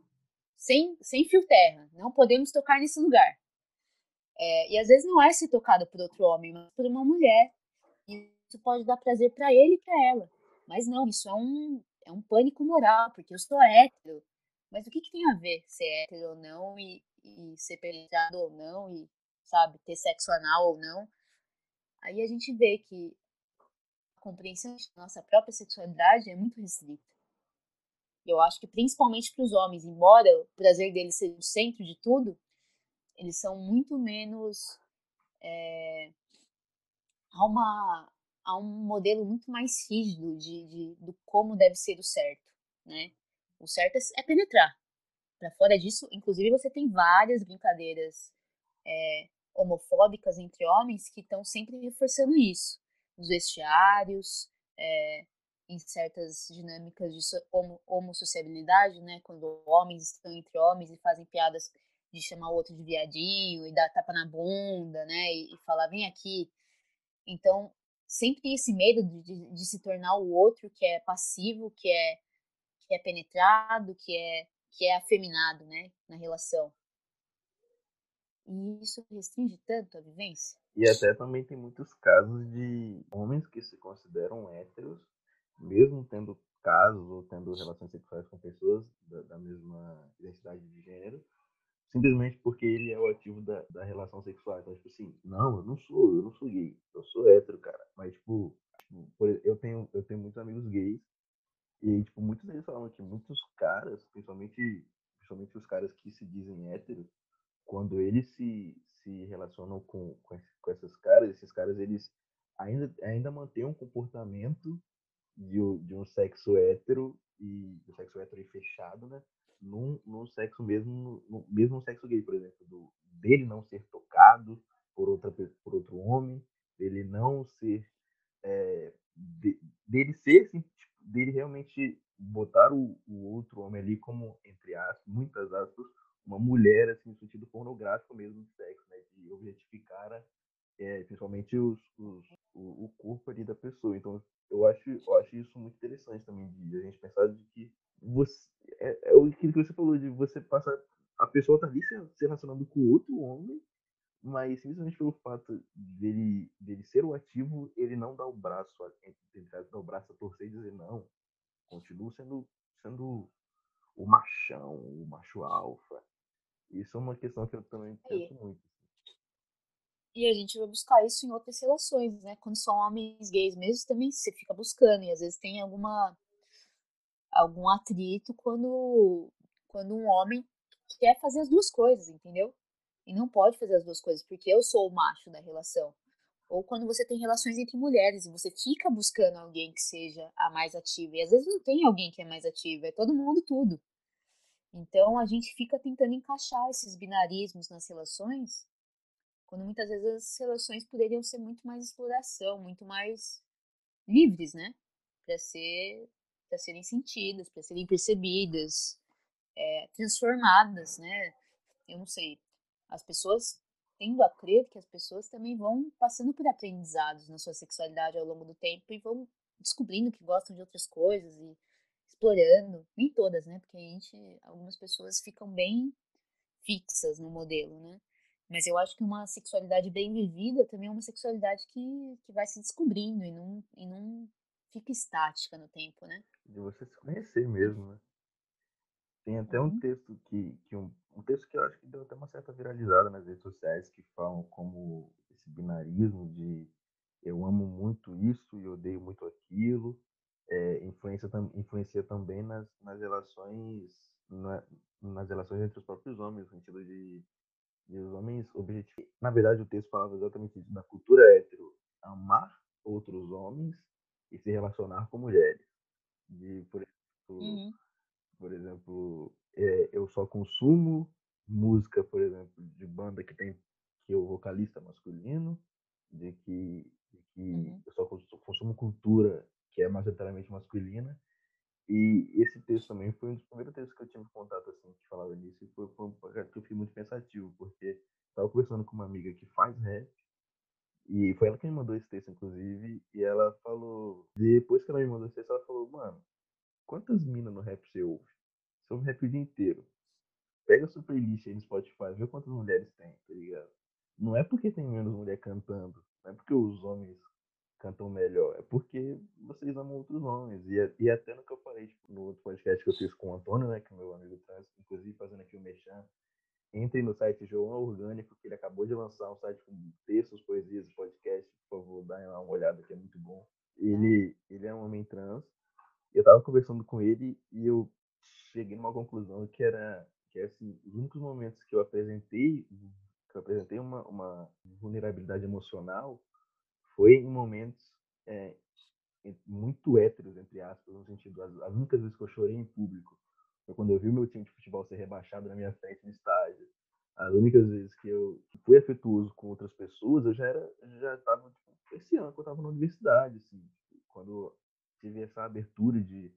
sem, sem fio terra. Não podemos tocar nesse lugar. É, e às vezes não é ser tocado por outro homem, mas por uma mulher. E isso pode dar prazer para ele e para ela. Mas não, isso é um, é um pânico moral, porque eu sou hétero. Mas o que, que tem a ver ser hétero ou não e, e ser penetrado ou não e, sabe, ter sexo anal ou não? Aí a gente vê que a compreensão da nossa própria sexualidade é muito restrita. Eu acho que principalmente para os homens, embora o prazer deles seja o centro de tudo, eles são muito menos. É, há, uma, há um modelo muito mais rígido de, de, do como deve ser o certo. Né? O certo é, é penetrar. Para fora disso, inclusive, você tem várias brincadeiras é, homofóbicas entre homens que estão sempre reforçando isso. Nos vestiários, é, em certas dinâmicas de homo, homossociabilidade, né? Quando homens estão entre homens e fazem piadas de chamar o outro de viadinho e dar tapa na bunda, né? E, e falar, vem aqui. Então, sempre tem esse medo de, de, de, se tornar o outro que é passivo, que é, que é penetrado, que é, que é afeminado, né? Na relação. E isso restringe tanto a vivência. E até também tem muitos casos de homens que se consideram héteros, mesmo tendo casos ou tendo relações sexuais com pessoas da, da mesma identidade de gênero, simplesmente porque ele é o ativo da, da relação sexual. Então, tipo assim, não, eu não sou, eu não sou gay, eu sou hétero, cara. Mas, tipo, tipo eu tenho, eu tenho muitos amigos gays, e, tipo, muitos deles falam que muitos caras, principalmente, principalmente os caras que se dizem héteros, quando eles se, se relacionam com, com, com esses caras, esses caras eles ainda, ainda mantêm um comportamento de, de um sexo hétero e do sexo hétero e fechado, né? Num, num sexo mesmo, no, mesmo sexo gay, por exemplo, do, dele não ser tocado por, outra, por outro homem, dele não ser. É, de, dele ser, assim, tipo, dele realmente botar o, o outro homem ali como, entre aspas, muitas aspas, uma mulher, assim, no sentido pornográfico mesmo de sexo, né? De objetificar, é, principalmente os, os, o, o, corpo ali da pessoa. Então, eu acho, eu acho isso muito interessante também, de a gente pensar de que você, é, é aquilo que você falou, de você passar, a pessoa tá ali se, relacionando com outro homem, mas simplesmente pelo fato dele, dele ser o ativo, ele não dá o braço, ele dá o braço a torcer e dizer, não, continuo sendo, sendo o machão, o macho alfa. Isso é uma questão que eu também penso muito. E a gente vai buscar isso em outras relações, né? Quando são homens gays mesmo, também você fica buscando. E às vezes tem alguma algum atrito quando quando um homem quer fazer as duas coisas, entendeu? E não pode fazer as duas coisas, porque eu sou o macho da relação. Ou quando você tem relações entre mulheres e você fica buscando alguém que seja a mais ativa. E às vezes não tem alguém que é mais ativa, é todo mundo tudo. Então a gente fica tentando encaixar esses binarismos nas relações, quando muitas vezes as relações poderiam ser muito mais exploração, muito mais livres, né? Para ser, para serem sentidas, para serem percebidas, é, transformadas, né? Eu não sei. As pessoas tendo a crer que as pessoas também vão passando por aprendizados na sua sexualidade ao longo do tempo e vão descobrindo que gostam de outras coisas e explorando, nem todas, né? Porque a gente, algumas pessoas ficam bem fixas no modelo, né? Mas eu acho que uma sexualidade bem vivida também é uma sexualidade que, que vai se descobrindo e não, e não fica estática no tempo, né? De você se conhecer mesmo, né? Tem até um Uhum. texto que, que um, um texto que eu acho que deu até uma certa viralizada nas redes sociais que falam como esse binarismo de eu amo muito isso e odeio muito aquilo é, influencia, influencia também nas, nas relações na, nas relações entre os próprios homens, no sentido de, de os homens objetivos. Na verdade, o texto falava exatamente isso, da cultura hétero, amar outros homens e se relacionar com mulheres. De, por exemplo, Uhum. por exemplo é, eu só consumo música, por exemplo, de banda que tem que o vocalista é masculino, de que, de que Uhum. eu só consumo cultura que é majoritariamente masculina. E esse texto também foi um dos primeiros textos que eu tive contato assim que falava disso e foi um que eu fiquei muito pensativo, porque estava conversando com uma amiga que faz rap e foi ela que me mandou esse texto, inclusive, e ela falou, depois que ela me mandou esse texto, ela falou, mano, quantas minas no rap você ouve? Você ouve rap o dia inteiro. Pega a sua playlist aí no Spotify, vê quantas mulheres tem, tá ligado? Não é porque tem menos mulher cantando, não é porque os homens cantam melhor, é porque vocês amam outros homens. E, e até no que eu falei, tipo, no outro podcast que eu fiz com o Antônio, né, que é meu amigo trans, inclusive fazendo aqui o Mechan, entrem no site João Orgânico, que ele acabou de lançar um site com textos, poesias podcast, por favor, dá uma olhada que é muito bom. Tá. Ele, ele é um homem trans, eu tava conversando com ele e eu cheguei numa conclusão que era que assim, os únicos momentos que eu apresentei que eu apresentei uma, uma vulnerabilidade emocional foi em momentos é, muito héteros, entre aspas, no sentido, as, as únicas vezes que eu chorei em público foi quando eu vi o meu time de futebol ser rebaixado na minha frente no estádio. As únicas vezes que eu fui afetuoso com outras pessoas, eu já era, já estava tipo, esse ano que eu estava na universidade, assim, quando tive essa abertura de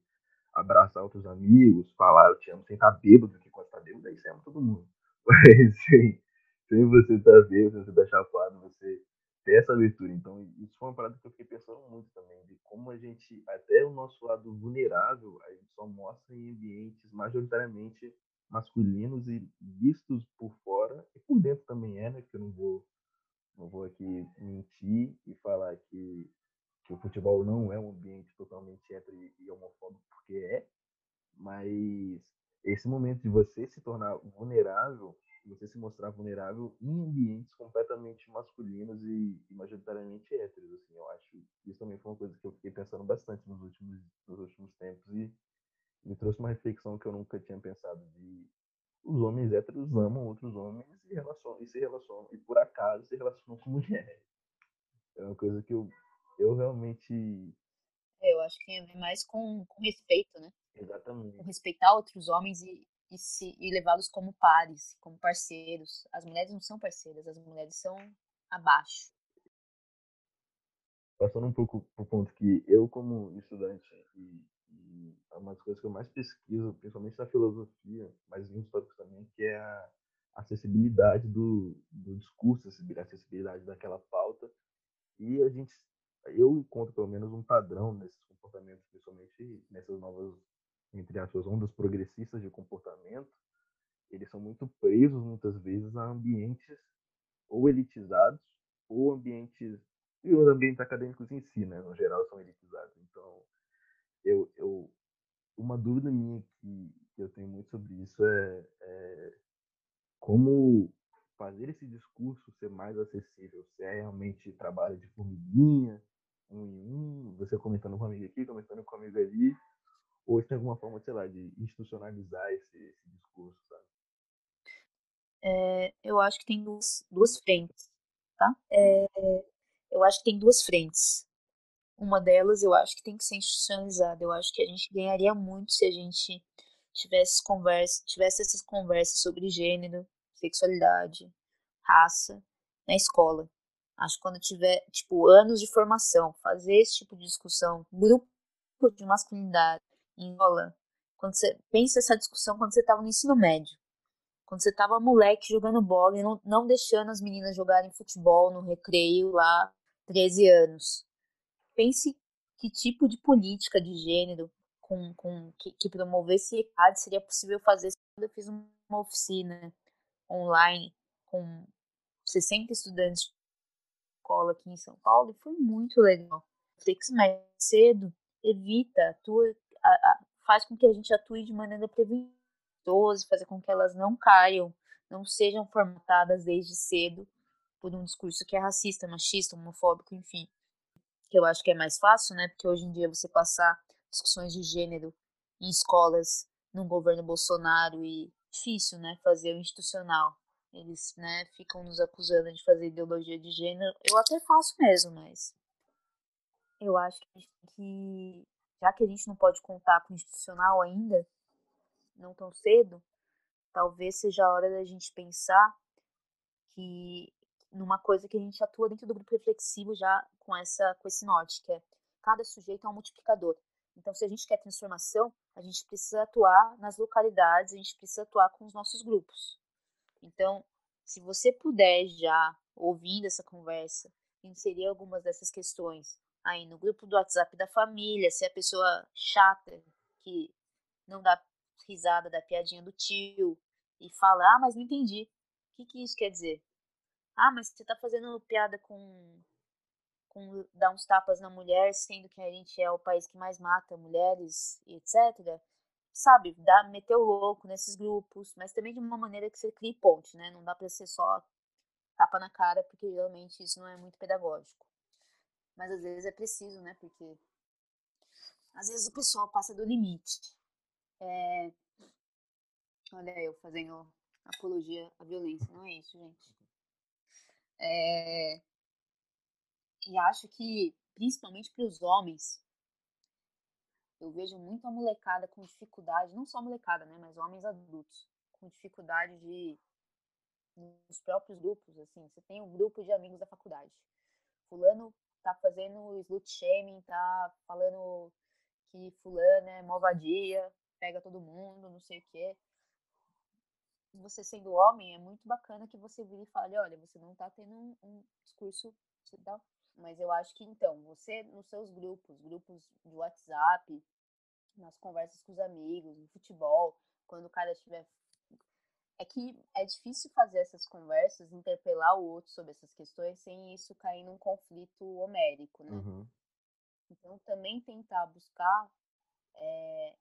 abraçar outros amigos, falar eu te amo sem estar bêbado, porque quando está bêbado aí você ama todo mundo. Mas sem, sem você estar bêbado, sem você estar chapado, você ter essa abertura. Então, isso foi uma parada que eu fiquei pensando muito também, de como a gente, até o nosso lado vulnerável, a gente só mostra em ambientes majoritariamente masculinos e vistos por fora, e por dentro também é, né, que eu não vou, não vou aqui mentir e falar que, que o futebol não é um ambiente totalmente hétero e homofóbico, porque é, mas esse momento de você se tornar vulnerável, você se mostrar vulnerável em ambientes completamente masculinos e, e majoritariamente héteros, assim, eu acho. Isso também foi uma coisa que eu fiquei pensando bastante nos últimos, nos últimos tempos e me trouxe uma reflexão que eu nunca tinha pensado de os homens héteros amam outros homens e, relacionam, e se relacionam, e por acaso se relacionam com mulheres. É uma coisa que eu, eu realmente. É, eu acho que tem a ver mais com, com respeito, né? Com Exatamente. respeitar outros homens e, e, se, e levá-los como pares, como parceiros. As mulheres não são parceiras, as mulheres são abaixo. Passando um pouco pro ponto que eu, como estudante, e, e é uma das coisas que eu mais pesquiso, principalmente na filosofia, mas em históricos também, que é a acessibilidade do, do discurso, a acessibilidade daquela pauta. E a gente, eu encontro pelo menos um padrão nesses comportamentos, principalmente nessas novas, entre aspas, ondas progressistas de comportamento. Eles são muito presos, muitas vezes, a ambientes ou elitizados ou ambientes e os ambientes acadêmicos em si, né, no geral, são elitizados. Então, eu, eu uma dúvida minha que, que eu tenho muito sobre isso é, é como fazer esse discurso ser mais acessível, se é realmente trabalho de formiguinha, um em um, você comentando com um amigo aqui, comentando com um amigo ali, ou tem alguma forma, sei lá, de institucionalizar esse, esse discurso, sabe? É, eu acho que tem duas, duas frentes, tá? É, eu acho que tem duas frentes. Uma delas eu acho que tem que ser institucionalizada. Eu acho que a gente ganharia muito se a gente tivesse conversa, tivesse essas conversas sobre gênero, sexualidade, raça na escola. Acho que quando tiver, tipo, anos de formação, fazer esse tipo de discussão, grupo de masculinidade em quando você pensa essa discussão quando você estava no ensino médio, quando você estava moleque jogando bola e não, não deixando as meninas jogarem futebol no recreio lá, 13 anos. Pense que tipo de política de gênero com, com que, que promovesse equidade seria possível fazer se eu fiz uma oficina online com 60 estudantes de escola aqui em São Paulo e foi muito legal. Flex mais cedo evita, atua, a, faz com que a gente atue de maneira preventiva, fazer com que elas não caiam, não sejam formatadas desde cedo por um discurso que é racista, machista, homofóbico, enfim que eu acho que é mais fácil, né? Porque hoje em dia você passar discussões de gênero em escolas no governo Bolsonaro e difícil, né? Fazer o institucional. Eles, né, ficam nos acusando de fazer ideologia de gênero. Eu até faço mesmo, mas eu acho que já que a gente não pode contar com o institucional ainda, não tão cedo, talvez seja a hora da gente pensar que numa coisa que a gente atua dentro do grupo reflexivo já com essa com esse norte, que é cada sujeito é um multiplicador. Então, se a gente quer transformação, a gente precisa atuar nas localidades, a gente precisa atuar com os nossos grupos. Então, se você puder já, ouvindo essa conversa, inserir algumas dessas questões aí no grupo do WhatsApp da família, se é a pessoa chata que não dá risada da piadinha do tio e fala, ah, mas não entendi. O que, que isso quer dizer? Ah, mas você tá fazendo piada com, com dar uns tapas na mulher, sendo que a gente é o país que mais mata mulheres e etc. Sabe, dá, meter o louco nesses grupos, mas também de uma maneira que você crie ponte, né? Não dá pra ser só tapa na cara, porque realmente isso não é muito pedagógico. Mas às vezes é preciso, né? Porque às vezes o pessoal passa do limite. É... Olha eu fazendo apologia à violência, não é isso, gente. É... E acho que, principalmente para os homens, eu vejo muita molecada com dificuldade, não só molecada, né, mas homens adultos, com dificuldade de nos próprios grupos, assim, você tem um grupo de amigos da faculdade. Fulano tá fazendo slut shaming, tá falando que fulano é malvadia, pega todo mundo, não sei o quê. Você sendo homem, é muito bacana que você vire e fale, olha, você não tá tendo um, um discurso, mas eu acho que então, você nos seus grupos, grupos de WhatsApp, nas conversas com os amigos, no futebol, quando o cara estiver é que é difícil fazer essas conversas, interpelar o outro sobre essas questões sem isso cair num conflito homérico, né? Uhum. Então também tentar buscar é,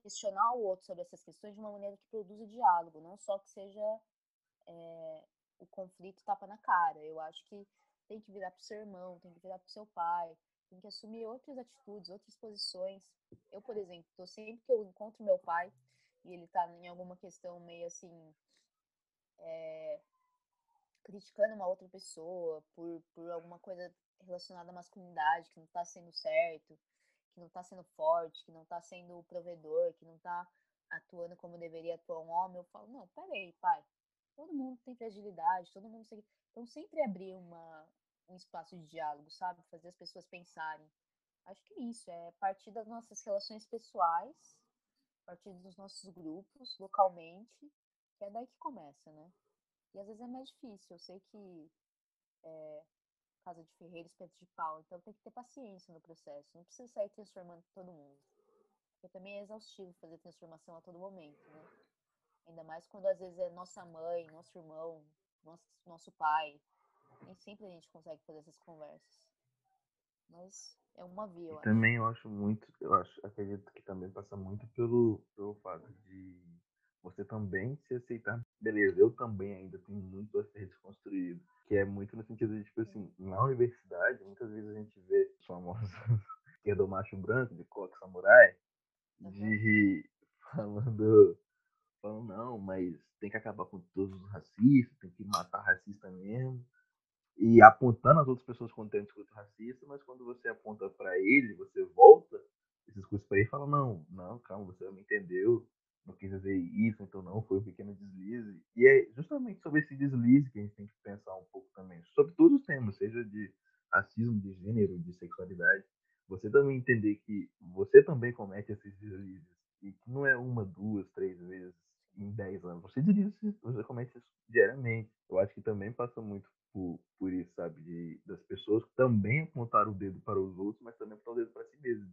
questionar o outro sobre essas questões de uma maneira que produza diálogo, não só que seja é, o conflito tapa na cara. Eu acho que tem que virar pro seu irmão, tem que virar pro seu pai, tem que assumir outras atitudes, outras posições. Eu, por exemplo, tô sempre que eu encontro meu pai e ele tá em alguma questão meio assim, é, criticando uma outra pessoa por, por alguma coisa relacionada à masculinidade que não tá sendo certo, que não está sendo forte, que não está sendo provedor, que não está atuando como deveria atuar um homem, eu falo, não, peraí, pai, todo mundo tem fragilidade, todo mundo. Então sempre abrir uma, um espaço de diálogo, sabe? Fazer as pessoas pensarem. Acho que é isso, é partir das nossas relações pessoais, partir dos nossos grupos, localmente, que é daí que começa, né? E às vezes é mais difícil, eu sei que é, casa de ferreiro, espeto de pau. Então tem que ter paciência no processo. Não precisa sair transformando todo mundo. Porque também é exaustivo fazer transformação a todo momento, né? Ainda mais quando às vezes é nossa mãe, nosso irmão, nosso, nosso pai. Nem sempre a gente consegue fazer essas conversas. Mas é uma via, eu. Também eu acho muito, eu acho, acredito que também passa muito pelo, pelo fato de você também se aceitar. Beleza, eu também ainda tenho muito a ser desconstruído. Que é muito no sentido de, tipo assim, na universidade, muitas vezes a gente vê os famosos esquerdo macho branco, de coque samurai, de falando, falando, não, mas tem que acabar com todos os racistas, tem que matar racista mesmo e apontando as outras pessoas quando tem um discurso racista, mas quando você aponta para ele, você volta esse discurso para ele e fala: não, não, calma, você não me entendeu, não quis dizer isso, então não, foi um pequeno deslize. E é justamente sobre esse deslize que a gente tem que pensar um pouco também, sobre todos os temas, seja de racismo, de gênero, de sexualidade. Você também entender que você também comete esses deslizes e que não é uma, duas, três vezes em dez anos. Você desliza, você comete isso diariamente. Eu acho que também passa muito por, por isso, sabe? De, das pessoas também apontar o dedo para os outros, mas também apontar o dedo para si mesmo.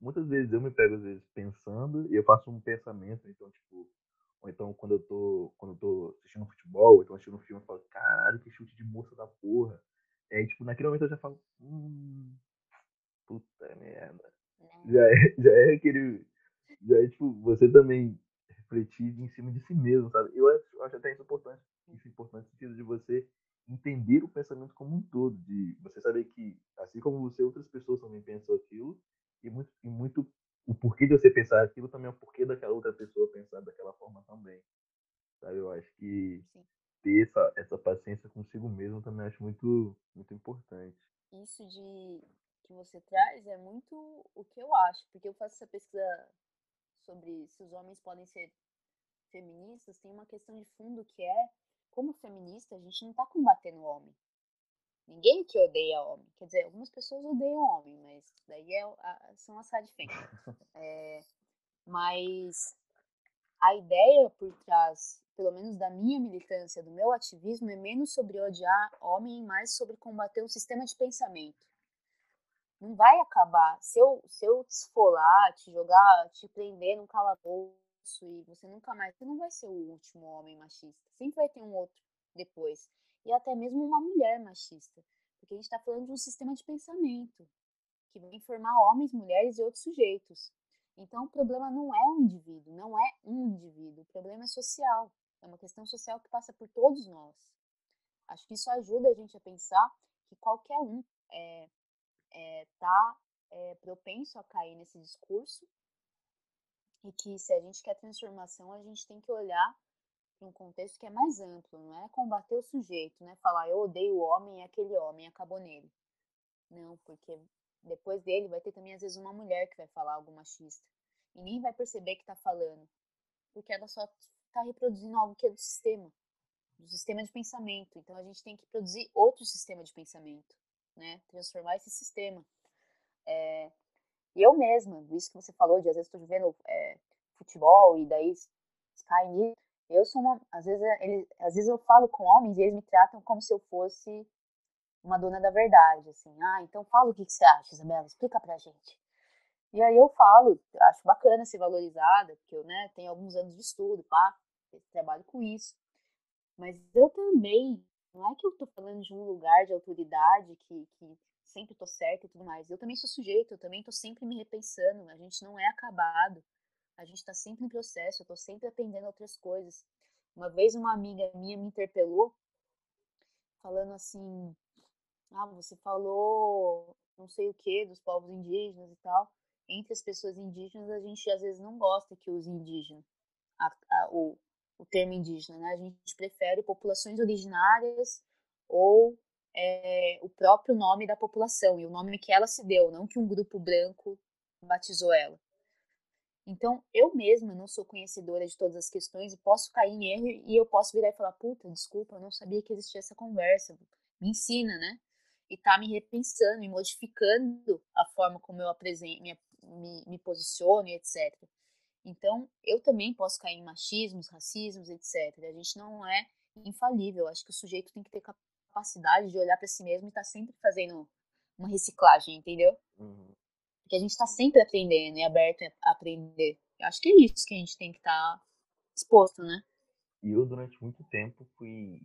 Muitas vezes eu me pego, às vezes, pensando, e eu faço um pensamento, então, tipo, ou então quando eu tô, quando eu tô assistindo futebol, ou então assistindo um filme, eu falo, caralho, que chute de moça da porra. E aí, tipo, naquele momento eu já falo, hum, puta merda. Já é, já é aquele. Já é tipo, você também refletir em cima de si mesmo, sabe? Eu acho, eu acho até isso importante. Isso importante no sentido de você entender o pensamento como um todo, de você saber que, assim como você, outras pessoas também pensam aquilo, e muito, e muito o porquê de você pensar aquilo também é o porquê daquela outra pessoa pensar daquela forma também. Sabe? Eu acho que Sim. ter essa, essa paciência consigo mesmo também acho muito, muito importante. Isso de que você traz é muito o que eu acho, porque eu faço essa pesquisa sobre se os homens podem ser feministas, tem uma questão de fundo que é como feminista, a gente não está combatendo o homem. Ninguém que odeia homem. Quer dizer, algumas pessoas odeiam homem, mas daí é, a, são as radifem. É, mas a ideia por trás, pelo menos da minha militância, do meu ativismo, é menos sobre odiar homem e mais sobre combater o sistema de pensamento. Não vai acabar. Se eu, se eu te esfolar, te jogar, te prender num calabouço, e você nunca mais, você não vai ser o último homem machista. Sempre vai ter um outro depois. E até mesmo uma mulher machista. Porque a gente está falando de um sistema de pensamento que vai informar homens, mulheres e outros sujeitos. Então o problema não é o indivíduo, não é um indivíduo, o problema é social. É uma questão social que passa por todos nós. Acho que isso ajuda a gente a pensar que qualquer um é, é, tá, é, propenso a cair nesse discurso e que se a gente quer transformação, a gente tem que olhar para um contexto que é mais amplo, não é combater o sujeito, né? Falar eu odeio o homem e aquele homem acabou nele. Não, porque depois dele vai ter também às vezes uma mulher que vai falar algo machista e nem vai perceber que está falando, porque ela só está reproduzindo algo que é do sistema, do sistema de pensamento. Então a gente tem que produzir outro sistema de pensamento, né? Transformar esse sistema. É, e eu mesma, isso que você falou, de às vezes estou vendo é, futebol e daí cai nisso. Eu sou uma. Às vezes, ele, às vezes eu falo com homens e eles me tratam como se eu fosse uma dona da verdade. Assim, ah, então fala o que, que você acha, Isabela, explica pra gente. E aí eu falo, acho bacana ser valorizada, porque eu né, tenho alguns anos de estudo, pá, trabalho com isso. Mas eu também, não é que eu tô falando de um lugar de autoridade que, que sempre tô certa e tudo mais. Eu também sou sujeito, eu também tô sempre me repensando, a gente não é acabado. A gente está sempre em processo, eu tô sempre aprendendo outras coisas. Uma vez uma amiga minha me interpelou falando assim: "Ah, você falou não sei o que dos povos indígenas e tal. Entre as pessoas indígenas, a gente às vezes não gosta que use indígena, a, a, o, o termo indígena, né? A gente prefere populações originárias ou é, o próprio nome da população e o nome que ela se deu, não que um grupo branco batizou ela. Então, eu mesma não sou conhecedora de todas as questões e posso cair em erro e eu posso virar e falar: puta, desculpa, eu não sabia que existia essa conversa. Me ensina, né? E tá me repensando e modificando a forma como eu apresento, me, me, me posiciono e etc. Então, eu também posso cair em machismos, racismos, etc. A gente não é infalível. Acho que o sujeito tem que ter capacidade de olhar para si mesmo e estar tá sempre fazendo uma reciclagem, entendeu? Uhum. Porque a gente está sempre aprendendo e aberto a aprender. Eu acho que é isso que a gente tem que estar tá exposto, né? E eu, durante muito tempo, fui.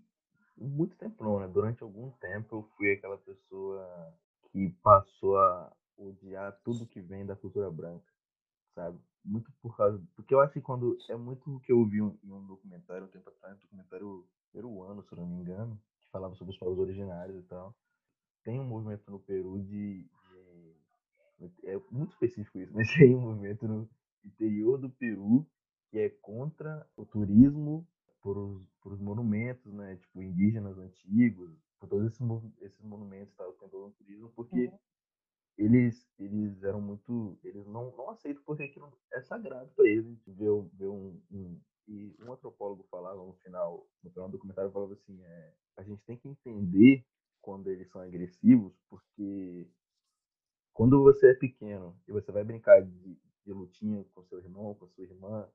Muito tempo não, né? Durante algum tempo, eu fui aquela pessoa que passou a odiar tudo que vem da cultura branca. sabe? Muito por causa. Porque eu acho que quando. É muito o que eu vi em um documentário, um tempo atrás, um documentário peruano, se não me engano, falava sobre os povos originários e tal. Tem um movimento no Peru de. de é muito específico isso, mas tem um movimento no interior do Peru que é contra o turismo por os, por os monumentos, né? Tipo, indígenas antigos, por todos esses, esses monumentos, tem todo o turismo, porque uhum eles, eles eram muito. Eles não, não aceitam porque aquilo é sagrado para eles. Ver, ver um, um, e um antropólogo falava no final, no final do documentário, falava assim: é, a gente tem que entender quando eles são agressivos, porque quando você é pequeno e você vai brincar de, de lutinha com seu irmão, com sua irmã,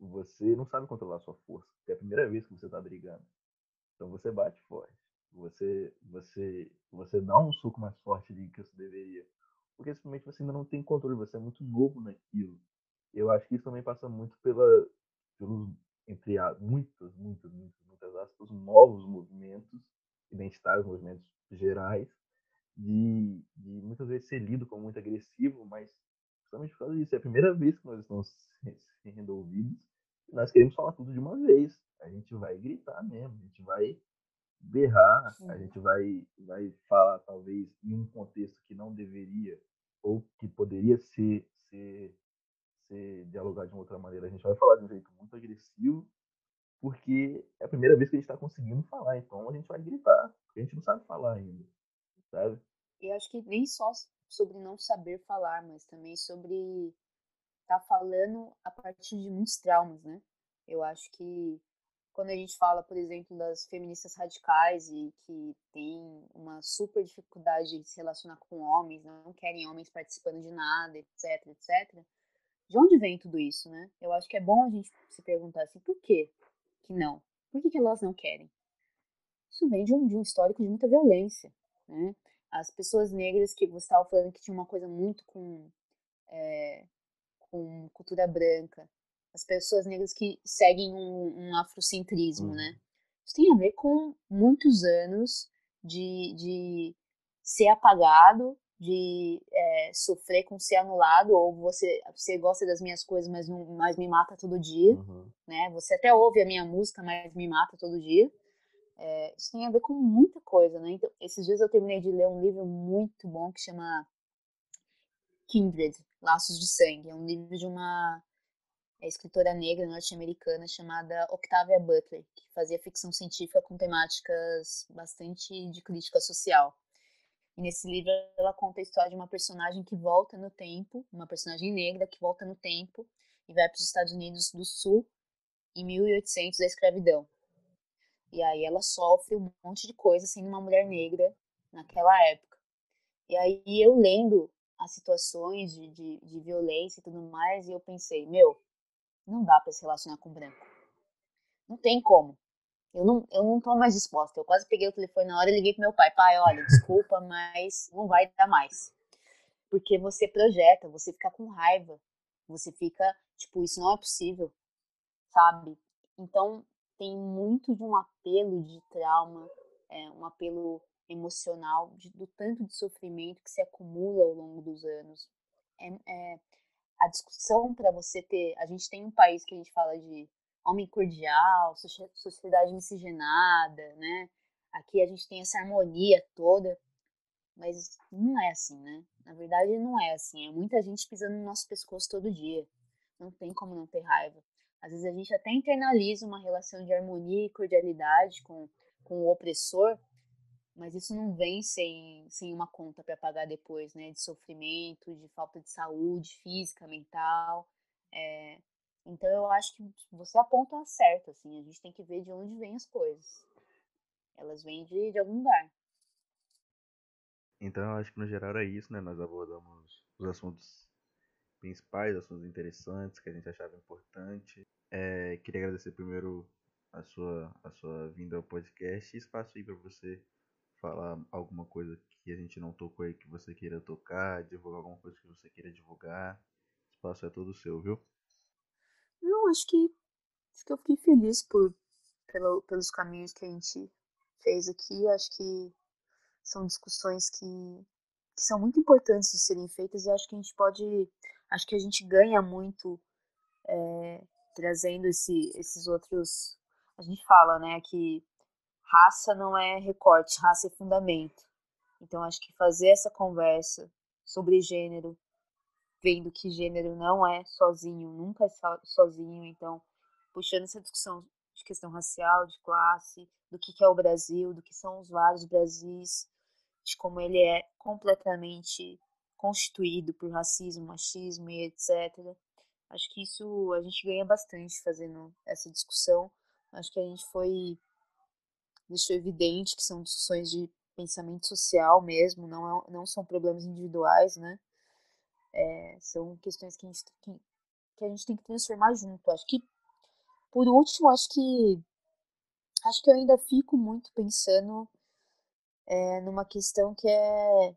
você não sabe controlar sua força. É a primeira vez que você está brigando. Então você bate forte. Você, você, você dá um suco mais forte ali que você deveria. Porque simplesmente você ainda não tem controle, você é muito novo naquilo. Eu acho que isso também passa muito pela, pelos, entre muitas, muitas, muitas, muitas aspas, novos movimentos identitários, movimentos gerais, de, de muitas vezes ser lido como muito agressivo, mas justamente por causa disso. É a primeira vez que nós estamos sendo ouvidos e nós queremos falar tudo de uma vez. A gente vai gritar mesmo, a gente vai berrar, Sim. a gente vai, vai falar talvez em um contexto que não deveria ou que poderia ser, ser, ser dialogado de uma outra maneira. A gente vai falar de um jeito muito agressivo, porque é a primeira vez que a gente está conseguindo falar, então a gente vai gritar, porque a gente não sabe falar ainda, sabe? E acho que nem só sobre não saber falar, mas também sobre estar tá falando a partir de muitos traumas, né? Eu acho que quando a gente fala, por exemplo, das feministas radicais e que tem uma super dificuldade de se relacionar com homens, não querem homens participando de nada, etc, etc. De onde vem tudo isso, né? Eu acho que é bom a gente se perguntar assim, por quê que não? Por que, que elas não querem? Isso vem de um, de um histórico de muita violência, né? As pessoas negras que você estava falando que tinha uma coisa muito com, é, com cultura branca, as pessoas negras que seguem um, um afrocentrismo, né? uhum. né? Isso tem a ver com muitos anos de, de ser apagado, de é, sofrer com ser anulado, ou você, você gosta das minhas coisas, mas, não, mas me mata todo dia, uhum. né? Você até ouve a minha música, mas me mata todo dia. É, isso tem a ver com muita coisa, né? Então, esses dias eu terminei de ler um livro muito bom que chama Kindred, Laços de Sangue. É um livro de uma é escritora negra norte-americana chamada Octavia Butler, que fazia ficção científica com temáticas bastante de crítica social. E nesse livro ela conta a história de uma personagem que volta no tempo, uma personagem negra que volta no tempo e vai para os Estados Unidos do Sul em 1800 da escravidão. E aí ela sofre um monte de coisa sendo uma mulher negra naquela época. E aí eu lendo as situações de, de, de violência e tudo mais, e eu pensei, meu, não dá para se relacionar com branco. Não tem como. Eu não, eu não tô mais disposta. Eu quase peguei o telefone na hora e liguei pro meu pai. Pai, olha, desculpa, mas não vai dar mais. Porque você projeta, você fica com raiva. Você fica, tipo, isso não é possível, sabe? Então, tem muito de um apelo de trauma, é, um apelo emocional, de, do tanto de sofrimento que se acumula ao longo dos anos. É, é, a discussão para você ter. A gente tem um país que a gente fala de homem cordial, sociedade miscigenada, né? Aqui a gente tem essa harmonia toda, mas não é assim, né? Na verdade, não é assim. É muita gente pisando no nosso pescoço todo dia. Não tem como não ter raiva. Às vezes a gente até internaliza uma relação de harmonia e cordialidade com, com o opressor, mas isso não vem sem, sem uma conta para pagar depois, né? De sofrimento, de falta de saúde física, mental. É, então eu acho que você aponta certo, assim, a gente tem que ver de onde vêm as coisas. Elas vêm de, de algum lugar. Então eu acho que no geral é isso, né? Nós abordamos os assuntos principais, assuntos interessantes que a gente achava importante. É, queria agradecer primeiro a sua, a sua vinda ao podcast espaço aí para você falar alguma coisa que a gente não tocou aí que você queira tocar, divulgar alguma coisa que você queira divulgar. O espaço é todo seu, viu? Não, acho que, acho que eu fiquei feliz por, pelo, pelos caminhos que a gente fez aqui. Acho que são discussões que, que são muito importantes de serem feitas e acho que a gente pode acho que a gente ganha muito é, trazendo esse, esses outros. A gente fala, né, que raça não é recorte, raça é fundamento. Então, acho que fazer essa conversa sobre gênero, vendo que gênero não é sozinho, nunca é sozinho, então, puxando essa discussão de questão racial, de classe, do que, é o Brasil, do que são os vários Brasis, de como ele é completamente constituído por racismo, machismo e etc. Acho que isso a gente ganha bastante fazendo essa discussão. Acho que a gente foi deixou evidente que são discussões de pensamento social mesmo, não, é, não são problemas individuais, né? É, são questões que a, gente que, que a gente tem que transformar junto. Acho que, por último, acho que acho que eu ainda fico muito pensando é, numa questão que é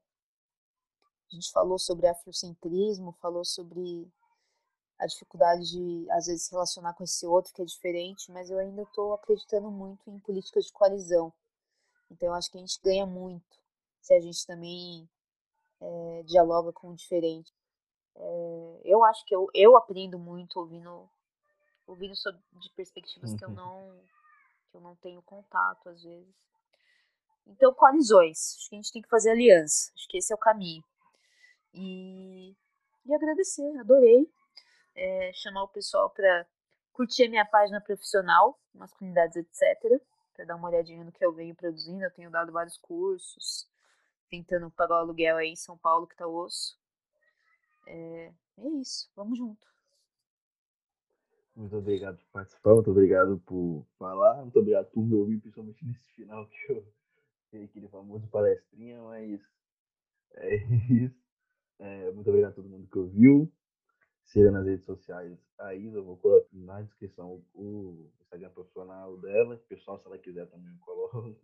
a gente falou sobre afrocentrismo, falou sobre a dificuldade de, às vezes, relacionar com esse outro que é diferente, mas eu ainda estou acreditando muito em políticas de coalizão. Então, eu acho que a gente ganha muito se a gente também é, dialoga com o diferente. É, eu acho que eu, eu aprendo muito ouvindo, ouvindo sobre, de perspectivas que eu uhum. não que eu não tenho contato às vezes. Então, coalizões. Acho que a gente tem que fazer aliança. Acho que esse é o caminho. E, e agradecer, adorei é, chamar o pessoal para curtir a minha página profissional, masculinidades, etc. Para dar uma olhadinha no que eu venho produzindo. Eu tenho dado vários cursos, tentando pagar o aluguel aí em São Paulo, que tá osso. É, é isso, vamos junto. Muito obrigado por participar, muito obrigado por falar, muito obrigado por me ouvir, principalmente nesse final que eu tenho aquele famoso palestrinha, mas é isso. É, muito obrigado a todo mundo que ouviu. Siga nas redes sociais a Isa, eu vou colocar na descrição o Instagram profissional dela. Pessoal, se ela quiser também eu coloco.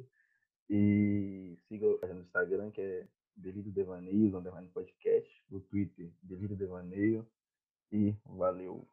E siga no Instagram, que é Delírio Devaneios, underline podcast. No Twitter, Delírio Devaneio. E valeu!